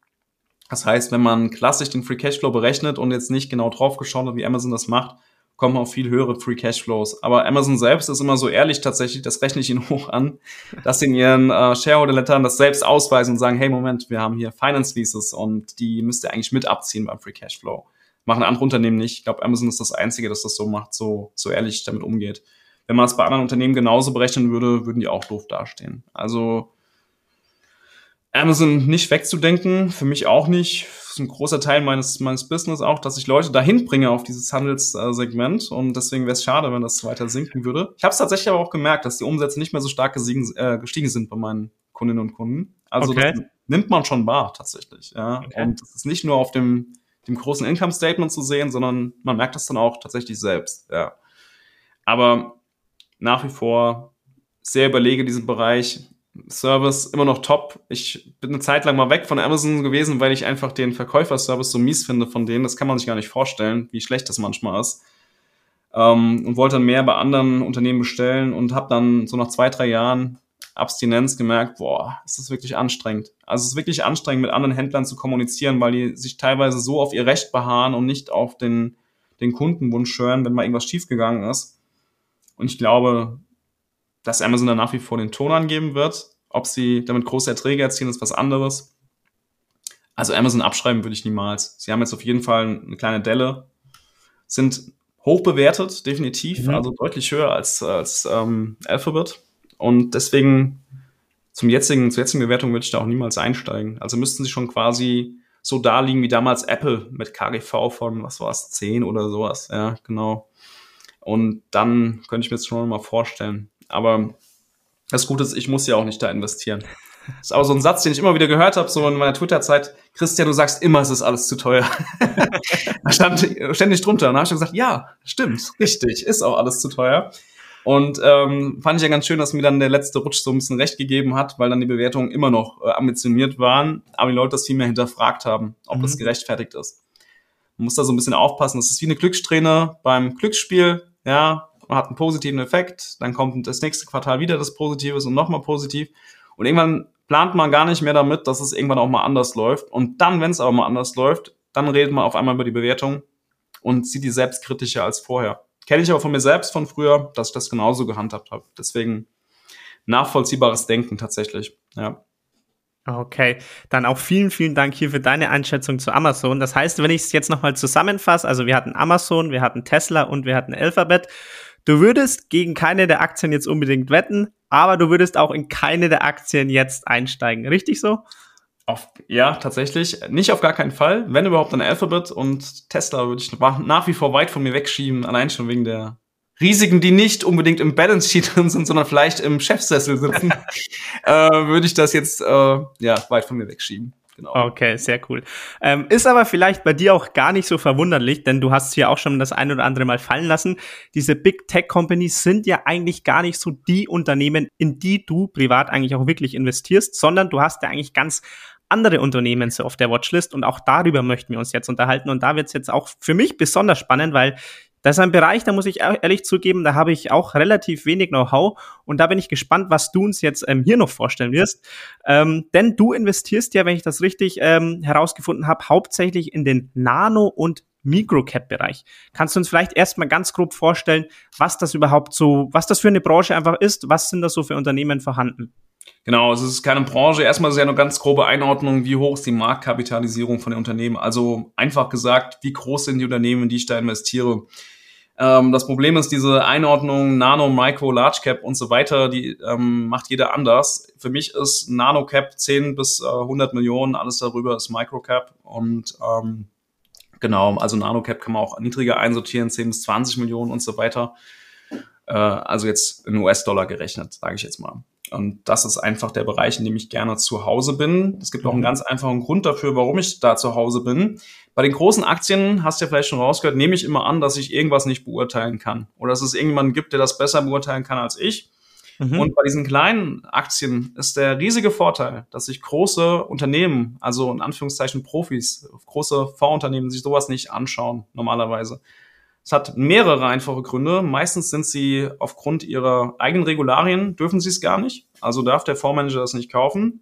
Das heißt, wenn man klassisch den Free Cashflow berechnet und jetzt nicht genau drauf geschaut hat, wie Amazon das macht, kommen auch viel höhere Free Cashflows. Aber Amazon selbst ist immer so ehrlich tatsächlich, das rechne ich ihnen <laughs> hoch an, dass sie in ihren äh, Shareholder-Lettern das selbst ausweisen und sagen, hey Moment, wir haben hier Finance Leases und die müsst ihr eigentlich mit abziehen beim Free Cashflow machen andere Unternehmen nicht. Ich glaube, Amazon ist das Einzige, das das so macht, so, so ehrlich damit umgeht. Wenn man es bei anderen Unternehmen genauso berechnen würde, würden die auch doof dastehen. Also Amazon nicht wegzudenken, für mich auch nicht. Das ist ein großer Teil meines, meines Business auch, dass ich Leute dahin bringe auf dieses Handelssegment und deswegen wäre es schade, wenn das weiter sinken würde. Ich habe es tatsächlich aber auch gemerkt, dass die Umsätze nicht mehr so stark gestiegen, äh, gestiegen sind bei meinen Kundinnen und Kunden. Also okay. das nimmt man schon wahr tatsächlich. Ja? Okay. Und es ist nicht nur auf dem dem großen Income Statement zu sehen, sondern man merkt das dann auch tatsächlich selbst. Ja. Aber nach wie vor sehr überlege diesen Bereich. Service immer noch top. Ich bin eine Zeit lang mal weg von Amazon gewesen, weil ich einfach den Verkäuferservice so mies finde von denen. Das kann man sich gar nicht vorstellen, wie schlecht das manchmal ist. Ähm, und wollte dann mehr bei anderen Unternehmen bestellen und habe dann so nach zwei, drei Jahren Abstinenz gemerkt, boah, ist das wirklich anstrengend. Also es ist wirklich anstrengend, mit anderen Händlern zu kommunizieren, weil die sich teilweise so auf ihr Recht beharren und nicht auf den, den Kundenwunsch hören, wenn mal irgendwas schiefgegangen ist. Und ich glaube, dass Amazon da nach wie vor den Ton angeben wird. Ob sie damit große Erträge erzielen, ist was anderes. Also Amazon abschreiben würde ich niemals. Sie haben jetzt auf jeden Fall eine kleine Delle, sind hoch bewertet, definitiv, mhm. also deutlich höher als, als ähm, Alphabet. Und deswegen zum jetzigen, zur jetzigen Bewertung würde ich da auch niemals einsteigen. Also müssten sie schon quasi so da liegen wie damals Apple mit KGV von, was war es, 10 oder sowas. Ja, genau. Und dann könnte ich mir das schon mal vorstellen. Aber das Gute ist, ich muss ja auch nicht da investieren. Das <laughs> ist aber so ein Satz, den ich immer wieder gehört habe, so in meiner Twitter-Zeit. Christian, du sagst immer, es ist alles zu teuer. <laughs> da stand ständig drunter. Und da habe ich gesagt, ja, stimmt, richtig, ist auch alles zu teuer. Und ähm, fand ich ja ganz schön, dass mir dann der letzte Rutsch so ein bisschen recht gegeben hat, weil dann die Bewertungen immer noch äh, ambitioniert waren, aber die Leute das viel mehr hinterfragt haben, ob mhm. das gerechtfertigt ist. Man muss da so ein bisschen aufpassen. Das ist wie eine Glückssträhne beim Glücksspiel. Ja, man hat einen positiven Effekt, dann kommt das nächste Quartal wieder das Positives und nochmal positiv. Und irgendwann plant man gar nicht mehr damit, dass es irgendwann auch mal anders läuft. Und dann, wenn es aber mal anders läuft, dann redet man auf einmal über die Bewertung und sieht die selbstkritischer als vorher. Kenne ich aber von mir selbst von früher, dass ich das genauso gehandhabt habe. Deswegen nachvollziehbares Denken tatsächlich. Ja. Okay, dann auch vielen, vielen Dank hier für deine Einschätzung zu Amazon. Das heißt, wenn ich es jetzt nochmal zusammenfasse, also wir hatten Amazon, wir hatten Tesla und wir hatten Alphabet. Du würdest gegen keine der Aktien jetzt unbedingt wetten, aber du würdest auch in keine der Aktien jetzt einsteigen. Richtig so? Auf, ja, tatsächlich. Nicht auf gar keinen Fall. Wenn überhaupt dann Alphabet und Tesla würde ich nach wie vor weit von mir wegschieben, allein schon wegen der Risiken, die nicht unbedingt im Balance Sheet <laughs> drin sind, sondern vielleicht im Chefsessel sitzen, <laughs> äh, würde ich das jetzt äh, ja weit von mir wegschieben. Genau. Okay, sehr cool. Ähm, ist aber vielleicht bei dir auch gar nicht so verwunderlich, denn du hast es hier auch schon das ein oder andere Mal fallen lassen. Diese Big Tech Companies sind ja eigentlich gar nicht so die Unternehmen, in die du privat eigentlich auch wirklich investierst, sondern du hast ja eigentlich ganz andere Unternehmen so auf der Watchlist und auch darüber möchten wir uns jetzt unterhalten und da wird es jetzt auch für mich besonders spannend, weil Das ist ein Bereich, da muss ich ehrlich zugeben, da habe ich auch relativ wenig Know-how und da bin ich gespannt, was du uns jetzt ähm, hier noch vorstellen wirst. Ähm, denn du investierst ja, wenn ich das richtig ähm, herausgefunden habe, hauptsächlich in den Nano- und Microcap-Bereich. Kannst du uns vielleicht erstmal ganz grob vorstellen, was das überhaupt so, was das für eine Branche einfach ist? Was sind da so für Unternehmen vorhanden? Genau, es ist keine Branche. Erstmal ist ja eine ganz grobe Einordnung, wie hoch ist die Marktkapitalisierung von den Unternehmen. Also einfach gesagt, wie groß sind die Unternehmen, in die ich da investiere. Ähm, das Problem ist, diese Einordnung Nano, Micro, Large Cap und so weiter, die ähm, macht jeder anders. Für mich ist Nano Cap 10 bis äh, 100 Millionen, alles darüber ist Micro Cap und ähm, Genau, also NanoCap kann man auch niedriger einsortieren, 10 bis 20 Millionen und so weiter. Äh, also jetzt in US-Dollar gerechnet, sage ich jetzt mal. Und das ist einfach der Bereich, in dem ich gerne zu Hause bin. Es gibt auch einen mhm. ganz einfachen Grund dafür, warum ich da zu Hause bin. Bei den großen Aktien, hast du ja vielleicht schon rausgehört, nehme ich immer an, dass ich irgendwas nicht beurteilen kann. Oder dass es irgendjemanden gibt, der das besser beurteilen kann als ich. Mhm. Und bei diesen kleinen Aktien ist der riesige Vorteil, dass sich große Unternehmen, also in Anführungszeichen Profis, große Fondsunternehmen sich sowas nicht anschauen normalerweise. Es hat mehrere einfache Gründe. Meistens sind sie aufgrund ihrer eigenen Regularien, dürfen sie es gar nicht. Also darf der Fondsmanager das nicht kaufen.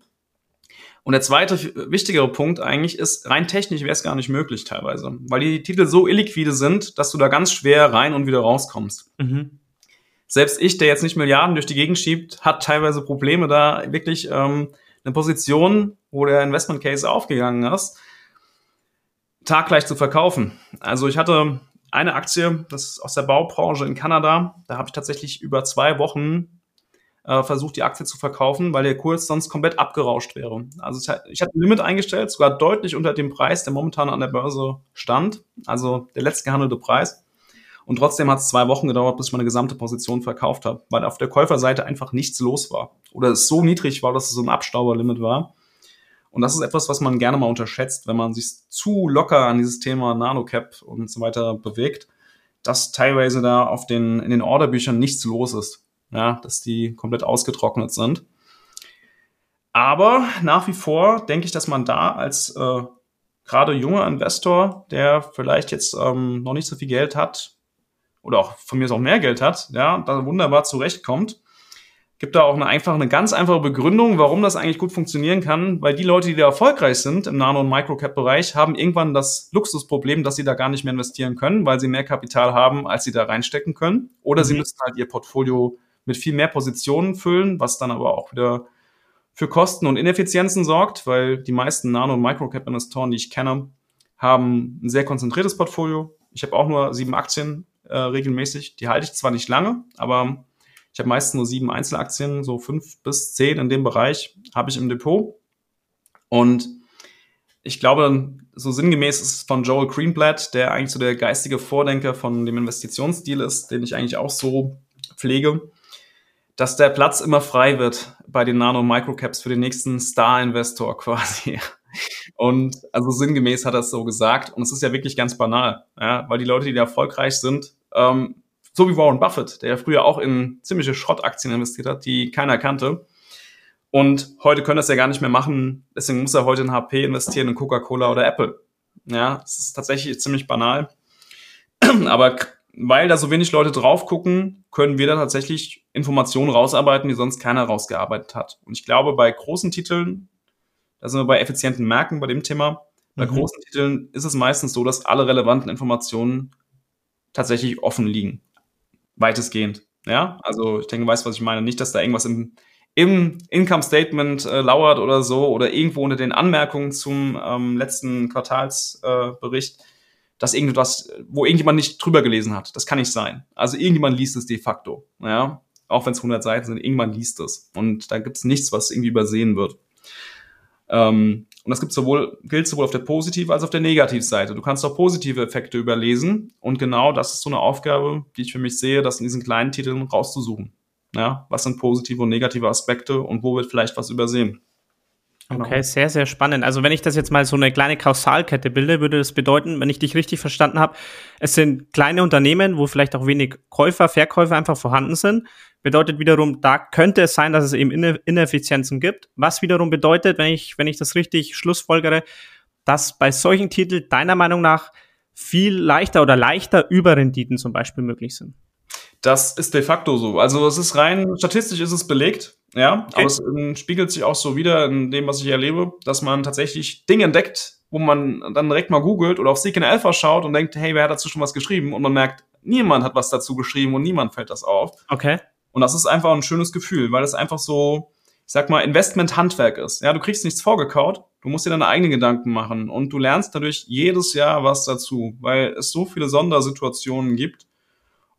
Und der zweite wichtigere Punkt eigentlich ist, rein technisch wäre es gar nicht möglich teilweise, weil die Titel so illiquide sind, dass du da ganz schwer rein und wieder rauskommst. Mhm selbst ich, der jetzt nicht Milliarden durch die Gegend schiebt, hat teilweise Probleme, da wirklich ähm, eine Position, wo der Investment Case aufgegangen ist, taggleich zu verkaufen. Also ich hatte eine Aktie, das ist aus der Baubranche in Kanada, da habe ich tatsächlich über zwei Wochen äh, versucht, die Aktie zu verkaufen, weil der Kurs sonst komplett abgerauscht wäre. Also ich hatte ein Limit eingestellt, sogar deutlich unter dem Preis, der momentan an der Börse stand, also der letzte gehandelte Preis. Und trotzdem hat es zwei Wochen gedauert, bis ich meine gesamte Position verkauft habe, weil auf der Käuferseite einfach nichts los war. Oder es so niedrig war, dass es so ein Abstauberlimit war. Und das ist etwas, was man gerne mal unterschätzt, wenn man sich zu locker an dieses Thema Nanocap und so weiter bewegt, dass teilweise da auf den, in den Orderbüchern nichts los ist. Ja, dass die komplett ausgetrocknet sind. Aber nach wie vor denke ich, dass man da als äh, gerade junger Investor, der vielleicht jetzt ähm, noch nicht so viel Geld hat, oder auch von mir aus auch mehr Geld hat, ja, da wunderbar zurechtkommt. Gibt da auch eine einfach, eine ganz einfache Begründung, warum das eigentlich gut funktionieren kann, weil die Leute, die da erfolgreich sind im Nano- und Microcap-Bereich, haben irgendwann das Luxusproblem, dass sie da gar nicht mehr investieren können, weil sie mehr Kapital haben, als sie da reinstecken können. Oder mhm. sie müssen halt ihr Portfolio mit viel mehr Positionen füllen, was dann aber auch wieder für Kosten und Ineffizienzen sorgt, weil die meisten Nano- und Microcap-Investoren, die ich kenne, haben ein sehr konzentriertes Portfolio. Ich habe auch nur sieben Aktien äh, regelmäßig. Die halte ich zwar nicht lange, aber ich habe meistens nur sieben Einzelaktien, so fünf bis zehn in dem Bereich habe ich im Depot. Und ich glaube, so sinngemäß ist es von Joel Greenblatt, der eigentlich so der geistige Vordenker von dem Investitionsstil ist, den ich eigentlich auch so pflege, dass der Platz immer frei wird bei den Nano-Microcaps für den nächsten Star-Investor quasi. <laughs> Und also sinngemäß hat er es so gesagt. Und es ist ja wirklich ganz banal, ja, weil die Leute, die da erfolgreich sind, ähm, so wie Warren Buffett, der ja früher auch in ziemliche Schrottaktien investiert hat, die keiner kannte. Und heute können das ja gar nicht mehr machen. Deswegen muss er heute in HP investieren, in Coca-Cola oder Apple. Ja, es ist tatsächlich ziemlich banal. <clears throat> Aber weil da so wenig Leute drauf gucken, können wir da tatsächlich Informationen rausarbeiten, die sonst keiner rausgearbeitet hat. Und ich glaube, bei großen Titeln da sind wir bei effizienten Merken bei dem Thema. Bei mhm. großen Titeln ist es meistens so, dass alle relevanten Informationen tatsächlich offen liegen. Weitestgehend. Ja, also ich denke, du weißt, was ich meine. Nicht, dass da irgendwas im, im Income Statement äh, lauert oder so oder irgendwo unter den Anmerkungen zum ähm, letzten Quartalsbericht, äh, dass irgendwas, wo irgendjemand nicht drüber gelesen hat. Das kann nicht sein. Also irgendjemand liest es de facto. Ja, auch wenn es 100 Seiten sind, irgendjemand liest es. Und da gibt es nichts, was irgendwie übersehen wird. Ähm, und das gibt sowohl, gilt sowohl auf der Positiv- als auch auf der Negativseite. Du kannst auch positive Effekte überlesen. Und genau das ist so eine Aufgabe, die ich für mich sehe, das in diesen kleinen Titeln rauszusuchen. Ja, was sind positive und negative Aspekte und wo wird vielleicht was übersehen? Genau. Okay, sehr, sehr spannend. Also wenn ich das jetzt mal so eine kleine Kausalkette bilde, würde das bedeuten, wenn ich dich richtig verstanden habe, es sind kleine Unternehmen, wo vielleicht auch wenig Käufer, Verkäufer einfach vorhanden sind. Bedeutet wiederum, da könnte es sein, dass es eben Ineffizienzen gibt. Was wiederum bedeutet, wenn ich, wenn ich das richtig schlussfolgere, dass bei solchen Titeln deiner Meinung nach viel leichter oder leichter Überrenditen zum Beispiel möglich sind. Das ist de facto so. Also es ist rein, statistisch ist es belegt, ja, okay. aber es ähm, spiegelt sich auch so wieder in dem, was ich erlebe, dass man tatsächlich Dinge entdeckt, wo man dann direkt mal googelt oder auf Seek in Alpha schaut und denkt, hey, wer hat dazu schon was geschrieben? Und man merkt, niemand hat was dazu geschrieben und niemand fällt das auf. Okay. Und das ist einfach ein schönes Gefühl, weil es einfach so, ich sag mal, Investment-Handwerk ist. Ja, du kriegst nichts vorgekaut, du musst dir deine eigenen Gedanken machen und du lernst dadurch jedes Jahr was dazu, weil es so viele Sondersituationen gibt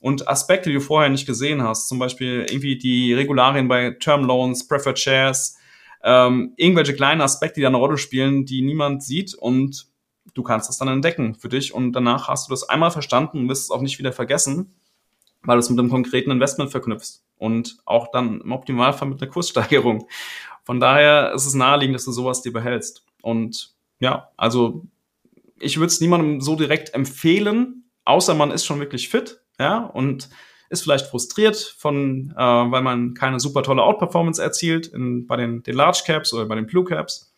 und Aspekte, die du vorher nicht gesehen hast, zum Beispiel irgendwie die Regularien bei Term Loans, Preferred Shares, ähm, irgendwelche kleinen Aspekte, die da eine Rolle spielen, die niemand sieht und du kannst das dann entdecken für dich und danach hast du das einmal verstanden und wirst es auch nicht wieder vergessen, weil du es mit einem konkreten Investment verknüpfst und auch dann im Optimalfall mit einer Kurssteigerung. Von daher ist es naheliegend, dass du sowas dir behältst. Und ja, also ich würde es niemandem so direkt empfehlen, außer man ist schon wirklich fit, ja, und ist vielleicht frustriert von, äh, weil man keine super tolle Outperformance erzielt in, bei den, den Large Caps oder bei den Blue Caps,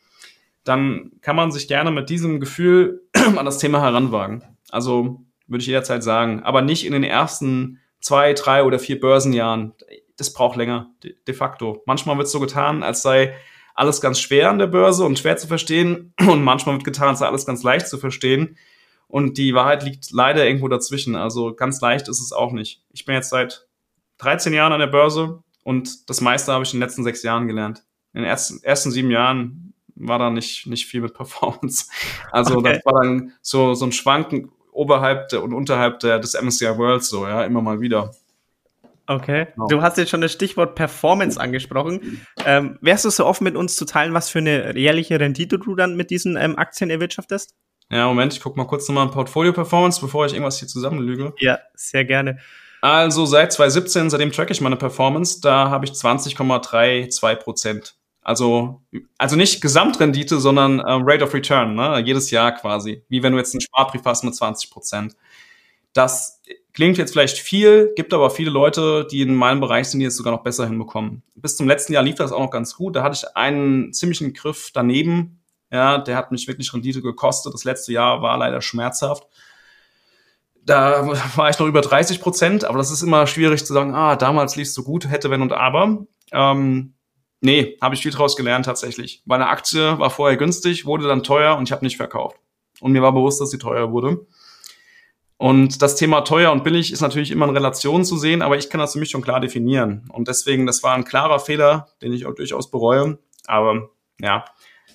dann kann man sich gerne mit diesem Gefühl <clears throat> an das Thema heranwagen. Also würde ich jederzeit sagen, aber nicht in den ersten zwei, drei oder vier Börsenjahren. Das braucht länger, de, facto. Manchmal wird es so getan, als sei alles ganz schwer an der Börse und schwer zu verstehen <clears throat> und manchmal wird getan, als sei alles ganz leicht zu verstehen. Und die Wahrheit liegt leider irgendwo dazwischen. Also ganz leicht ist es auch nicht. Ich bin jetzt seit 13 Jahren an der Börse und das meiste habe ich in den letzten sechs Jahren gelernt. In den ersten, ersten sieben Jahren war da nicht, nicht viel mit <laughs> Performance. Also okay. das war dann so, so ein Schwanken oberhalb der, und unterhalb der, des MSCI Worlds so, ja, immer mal wieder. Okay. Genau. Du hast jetzt schon das Stichwort Performance angesprochen. Ähm, wärst du so offen mit uns zu teilen, was für eine jährliche Rendite du dann mit diesen ähm, Aktien erwirtschaftest? Ja, Moment, ich gucke mal kurz nochmal in Portfolio-Performance, bevor ich irgendwas hier zusammenlüge. Ja, sehr gerne. Also seit 2017, seitdem track ich meine Performance, da habe ich 20,32 Prozent. Also, also nicht Gesamtrendite, sondern äh, Rate of Return, ne? jedes Jahr quasi. Wie wenn du jetzt einen Sparbrief hast mit 20 Prozent. Das klingt jetzt vielleicht viel, gibt aber viele Leute, die in meinem Bereich sind, die es sogar noch besser hinbekommen. Bis zum letzten Jahr lief das auch noch ganz gut. Da hatte ich einen ziemlichen Griff daneben, ja, der hat mich wirklich Rendite gekostet. Das letzte Jahr war leider schmerzhaft. Da war ich noch über 30 Prozent, aber das ist immer schwierig zu sagen, ah, damals lief es so gut, hätte, wenn und aber. Ähm, nee, habe ich viel draus gelernt tatsächlich. Weil eine Aktie war vorher günstig, wurde dann teuer und ich habe nicht verkauft. Und mir war bewusst, dass sie teuer wurde. Und das Thema teuer und billig ist natürlich immer in Relation zu sehen, aber ich kann das für mich schon klar definieren. Und deswegen, das war ein klarer Fehler, den ich auch durchaus bereue. Aber ja,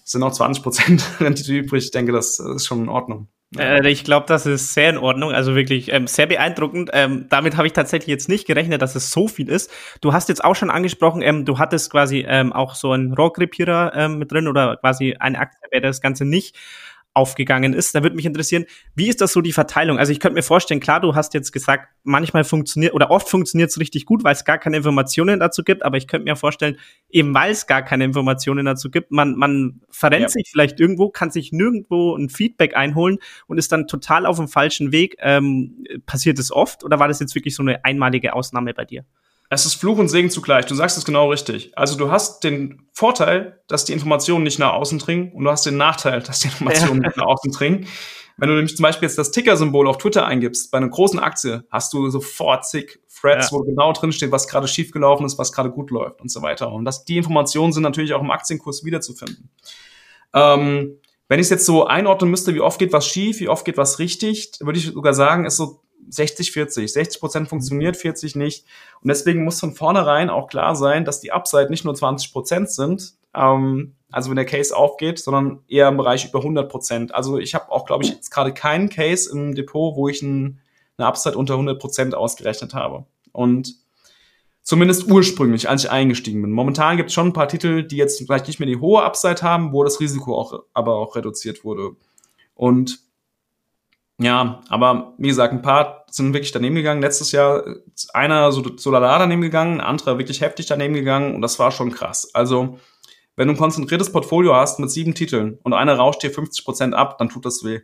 sind noch 20 Prozent <laughs> Rendite übrig. Ich denke, das ist schon in Ordnung. Äh, ich glaube, das ist sehr in Ordnung, also wirklich ähm, sehr beeindruckend. Ähm, damit habe ich tatsächlich jetzt nicht gerechnet, dass es so viel ist. Du hast jetzt auch schon angesprochen, ähm, du hattest quasi ähm, auch so einen Rohrkrepierer ähm, mit drin oder quasi eine Aktie, wer das Ganze nicht aufgegangen ist. Da würde mich interessieren, wie ist das so die Verteilung? Also ich könnte mir vorstellen, klar, du hast jetzt gesagt, manchmal funktioniert oder oft funktioniert es richtig gut, weil es gar keine Informationen dazu gibt, aber ich könnte mir vorstellen, eben weil es gar keine Informationen dazu gibt, man, man verrennt ja. sich vielleicht irgendwo, kann sich nirgendwo ein Feedback einholen und ist dann total auf dem falschen Weg. Ähm, passiert es oft oder war das jetzt wirklich so eine einmalige Ausnahme bei dir? Es ist Fluch und Segen zugleich. Du sagst es genau richtig. Also du hast den Vorteil, dass die Informationen nicht nach außen dringen und du hast den Nachteil, dass die Informationen ja. <laughs> nicht nach außen dringen. Wenn du nämlich zum Beispiel jetzt das Ticker-Symbol auf Twitter eingibst, bei einer großen Aktie, hast du sofort zig Threads, ja. wo genau drin steht, was gerade schiefgelaufen ist, was gerade gut läuft und so weiter. Und das, die Informationen sind natürlich auch im Aktienkurs wiederzufinden. Ähm, wenn ich es jetzt so einordnen müsste, wie oft geht was schief, wie oft geht was richtig, würde ich sogar sagen, ist so 60, 40. 60 Prozent funktioniert, 40 nicht. Und deswegen muss von vornherein auch klar sein, dass die Upside nicht nur 20 Prozent sind, ähm, also wenn der Case aufgeht, sondern eher im Bereich über 100 Prozent. Also ich habe auch, glaube ich, jetzt gerade keinen Case im Depot, wo ich ein, eine Upside unter 100 Prozent ausgerechnet habe. Und zumindest ursprünglich, als ich eingestiegen bin. Momentan gibt es schon ein paar Titel, die jetzt vielleicht nicht mehr die hohe Upside haben, wo das Risiko auch, aber auch reduziert wurde. Und ja, aber wie gesagt, ein paar sind wirklich daneben gegangen. Letztes Jahr einer so, so lala daneben gegangen, ein anderer wirklich heftig daneben gegangen und das war schon krass. Also, wenn du ein konzentriertes Portfolio hast mit sieben Titeln und einer rauscht dir 50 Prozent ab, dann tut das weh.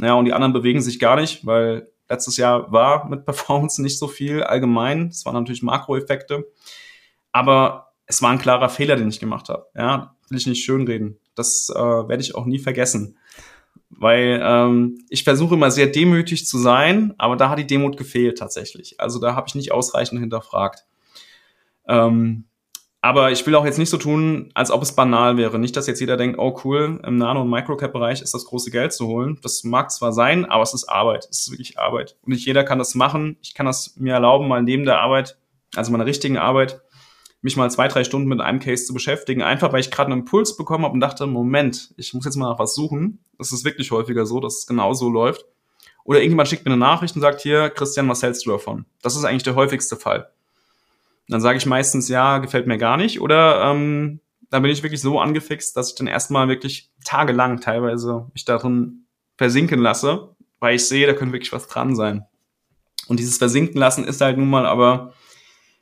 Ja, und die anderen bewegen sich gar nicht, weil letztes Jahr war mit <laughs> Performance nicht so viel allgemein. Es waren natürlich Makroeffekte. Aber es war ein klarer Fehler, den ich gemacht habe. Ja, will ich nicht schönreden. Das äh, werde ich auch nie vergessen. Weil ähm, ich versuche immer sehr demütig zu sein, aber da hat die Demut gefehlt tatsächlich. Also da habe ich nicht ausreichend hinterfragt. Ähm, aber ich will auch jetzt nicht so tun, als ob es banal wäre. Nicht, dass jetzt jeder denkt, oh cool, im Nano- und Microcap-Bereich ist das große Geld zu holen. Das mag zwar sein, aber es ist Arbeit. Es ist wirklich Arbeit. Und nicht jeder kann das machen. Ich kann das mir erlauben, mal neben der Arbeit, also meiner richtigen Arbeit, mich mal zwei, drei Stunden mit einem Case zu beschäftigen. Einfach, weil ich gerade einen Impuls bekommen habe und dachte, Moment, ich muss jetzt mal nach was suchen. Das ist wirklich häufiger so, dass es genau so läuft. Oder irgendjemand schickt mir eine Nachricht und sagt, hier, Christian, was hältst du davon? Das ist eigentlich der häufigste Fall dann sage ich meistens, ja, gefällt mir gar nicht. Oder ähm, dann bin ich wirklich so angefixt, dass ich dann erstmal wirklich tagelang teilweise mich darin versinken lasse, weil ich sehe, da könnte wirklich was dran sein. Und dieses Versinken lassen ist halt nun mal aber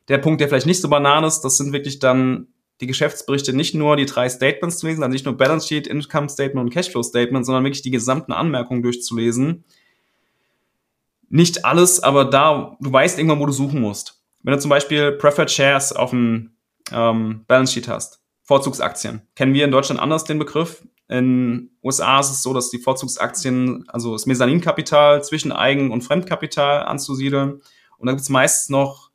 der Punkt, der vielleicht nicht so banan ist. Das sind wirklich dann die Geschäftsberichte nicht nur die drei Statements zu lesen, also nicht nur Balance Sheet, Income Statement und Cashflow Statement, sondern wirklich die gesamten Anmerkungen durchzulesen. Nicht alles, aber da, du weißt irgendwann, wo du suchen musst. Wenn du zum Beispiel Preferred Shares auf dem ähm, Balance Sheet hast, Vorzugsaktien, kennen wir in Deutschland anders den Begriff. In USA ist es so, dass die Vorzugsaktien, also das Mezzaninkapital zwischen Eigen- und Fremdkapital anzusiedeln. Und da gibt es meist noch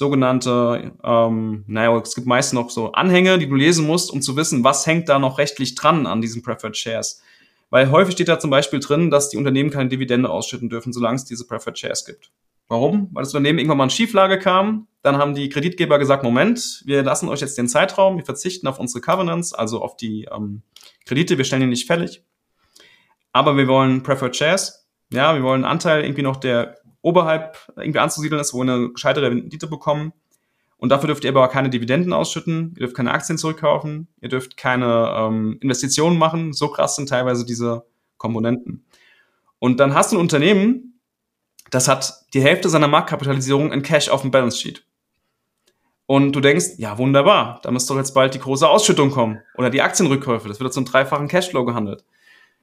sogenannte, ähm, naja, es gibt meist noch so Anhänge, die du lesen musst, um zu wissen, was hängt da noch rechtlich dran an diesen Preferred Shares. Weil häufig steht da zum Beispiel drin, dass die Unternehmen keine Dividende ausschütten dürfen, solange es diese Preferred Shares gibt. Warum? Weil das Unternehmen irgendwann mal in Schieflage kam. Dann haben die Kreditgeber gesagt, Moment, wir lassen euch jetzt den Zeitraum, wir verzichten auf unsere Covenants, also auf die ähm, Kredite, wir stellen die nicht fällig. Aber wir wollen Preferred Shares. Ja, wir wollen einen Anteil irgendwie noch, der oberhalb irgendwie anzusiedeln ist, wo wir eine gescheitere Rendite bekommen. Und dafür dürft ihr aber keine Dividenden ausschütten, ihr dürft keine Aktien zurückkaufen, ihr dürft keine ähm, Investitionen machen. So krass sind teilweise diese Komponenten. Und dann hast du ein Unternehmen, das hat die Hälfte seiner Marktkapitalisierung in Cash auf dem Balance Sheet. Und du denkst, ja, wunderbar, da müsste doch jetzt bald die große Ausschüttung kommen oder die Aktienrückkäufe. Das wird zum dreifachen Cashflow gehandelt.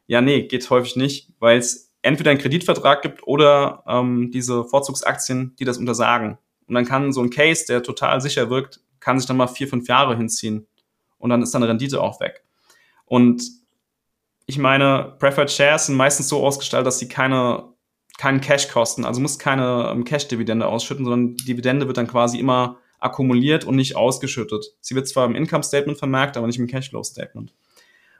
Ja, nee, geht häufig nicht, weil es entweder einen Kreditvertrag gibt oder ähm, diese Vorzugsaktien, die das untersagen. Und dann kann so ein Case, der total sicher wirkt, kann sich dann mal vier, fünf Jahre hinziehen. Und dann ist deine Rendite auch weg. Und ich meine, Preferred Shares sind meistens so ausgestaltet, dass sie keine keinen Cash kosten, also muss keine ähm, Cash-Dividende ausschütten, sondern die Dividende wird dann quasi immer akkumuliert und nicht ausgeschüttet. Sie wird zwar im Income-Statement vermerkt, aber nicht im Cashflow-Statement.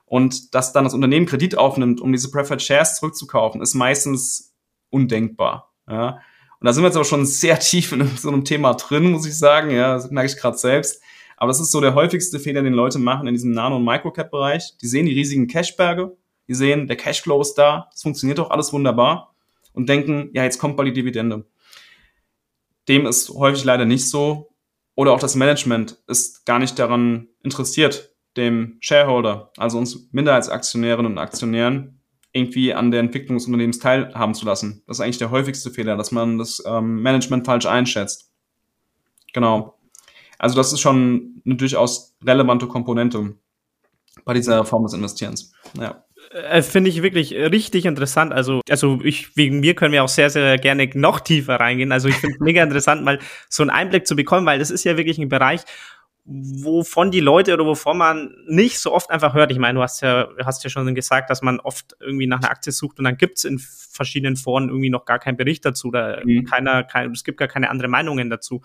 Und dass dann das Unternehmen Kredit aufnimmt, um diese Preferred Shares zurückzukaufen, ist meistens undenkbar. Ja. Und da sind wir jetzt aber schon sehr <laughs> tief in so einem Thema drin, muss ich sagen. Ja, das merke ich gerade selbst. Aber das ist so der häufigste Fehler, den Leute machen in diesem Nano- und Microcap-Bereich. Die sehen die riesigen Cashberge, die sehen, der Cashflow ist da, es funktioniert doch alles wunderbar und denken, ja, jetzt kommt bald die Dividende. Dem ist häufig leider nicht so. Oder auch das Management ist gar nicht daran interessiert, dem Shareholder, also uns Minderheitsaktionärinnen und Aktionären, irgendwie an der Entwicklung des Unternehmens teilhaben zu lassen. Das ist eigentlich der häufigste Fehler, dass man das ähm, Management falsch einschätzt. Genau. Also das ist schon eine durchaus relevante Komponente bei dieser Form des Investierens. Ja. Äh, Finde ich wirklich richtig interessant. Also, also ich, wegen mir können wir auch sehr, sehr gerne noch tiefer reingehen. Also ich finde es mega interessant, <laughs> mal so einen Einblick zu bekommen, weil das ist ja wirklich ein Bereich, wovon die Leute oder wovon man nicht so oft einfach hört. Ich meine, du hast ja, hast ja schon gesagt, dass man oft irgendwie nach einer Aktie sucht und dann gibt's in verschiedenen Foren irgendwie noch gar keinen Bericht dazu oder mhm. keiner, kein, es gibt gar keine anderen Meinungen dazu.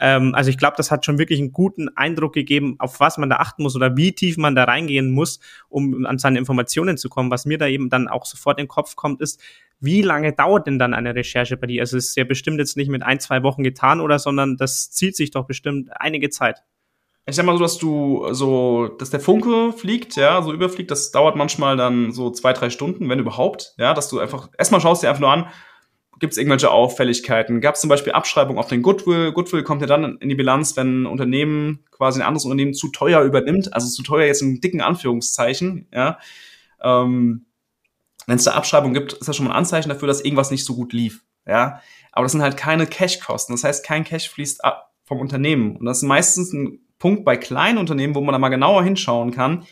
Ähm, also ich glaube, das hat schon wirklich einen guten Eindruck gegeben, auf was man da achten muss oder wie tief man da reingehen muss, um an seine Informationen zu kommen. Was mir da eben dann auch sofort in den Kopf kommt, ist, wie lange dauert denn dann eine Recherche bei dir? Also es ist ja bestimmt jetzt nicht mit ein, zwei Wochen getan oder, sondern das zieht sich doch bestimmt einige Zeit ich sag mal so, dass du so, dass der Funke fliegt, ja, so überfliegt, das dauert manchmal dann so zwei, drei Stunden, wenn überhaupt, ja, dass du einfach, erstmal schaust dir einfach nur an, gibt es irgendwelche Auffälligkeiten? Gab es zum Beispiel Abschreibung auf den Goodwill? Goodwill kommt ja dann in die Bilanz, wenn ein Unternehmen quasi ein anderes Unternehmen zu teuer übernimmt, also zu teuer jetzt in dicken Anführungszeichen, ja. Ähm, wenn es da Abschreibung gibt, ist das schon mal ein Anzeichen dafür, dass irgendwas nicht so gut lief, ja. Aber das sind halt keine Cash-Kosten, das heißt, kein Cash fließt ab vom Unternehmen. Und das ist meistens ein Punkt bei kleinen Unternehmen, wo man da mal genauer hinschauen kann.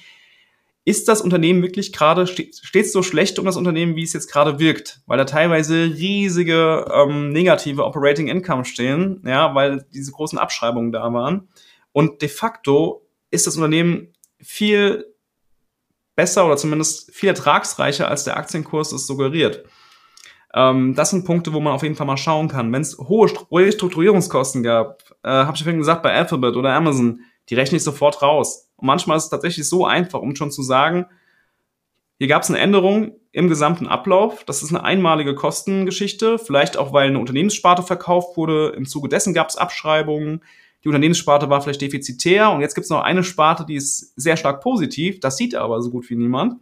Ist das Unternehmen wirklich gerade, steht so schlecht um das Unternehmen, wie es jetzt gerade wirkt? Weil da teilweise riesige ähm, negative Operating Income stehen, ja, weil diese großen Abschreibungen da waren. Und de facto ist das Unternehmen viel besser oder zumindest viel ertragsreicher, als der Aktienkurs es suggeriert. Ähm, das sind Punkte, wo man auf jeden Fall mal schauen kann. Wenn es hohe Restrukturierungskosten gab, äh, habe ich vorhin gesagt, bei Alphabet oder Amazon, die rechne ich sofort raus. Und manchmal ist es tatsächlich so einfach, um schon zu sagen, hier gab es eine Änderung im gesamten Ablauf. Das ist eine einmalige Kostengeschichte, vielleicht auch, weil eine Unternehmenssparte verkauft wurde. Im Zuge dessen gab es Abschreibungen. Die Unternehmenssparte war vielleicht defizitär und jetzt gibt es noch eine Sparte, die ist sehr stark positiv. Das sieht aber so gut wie niemand.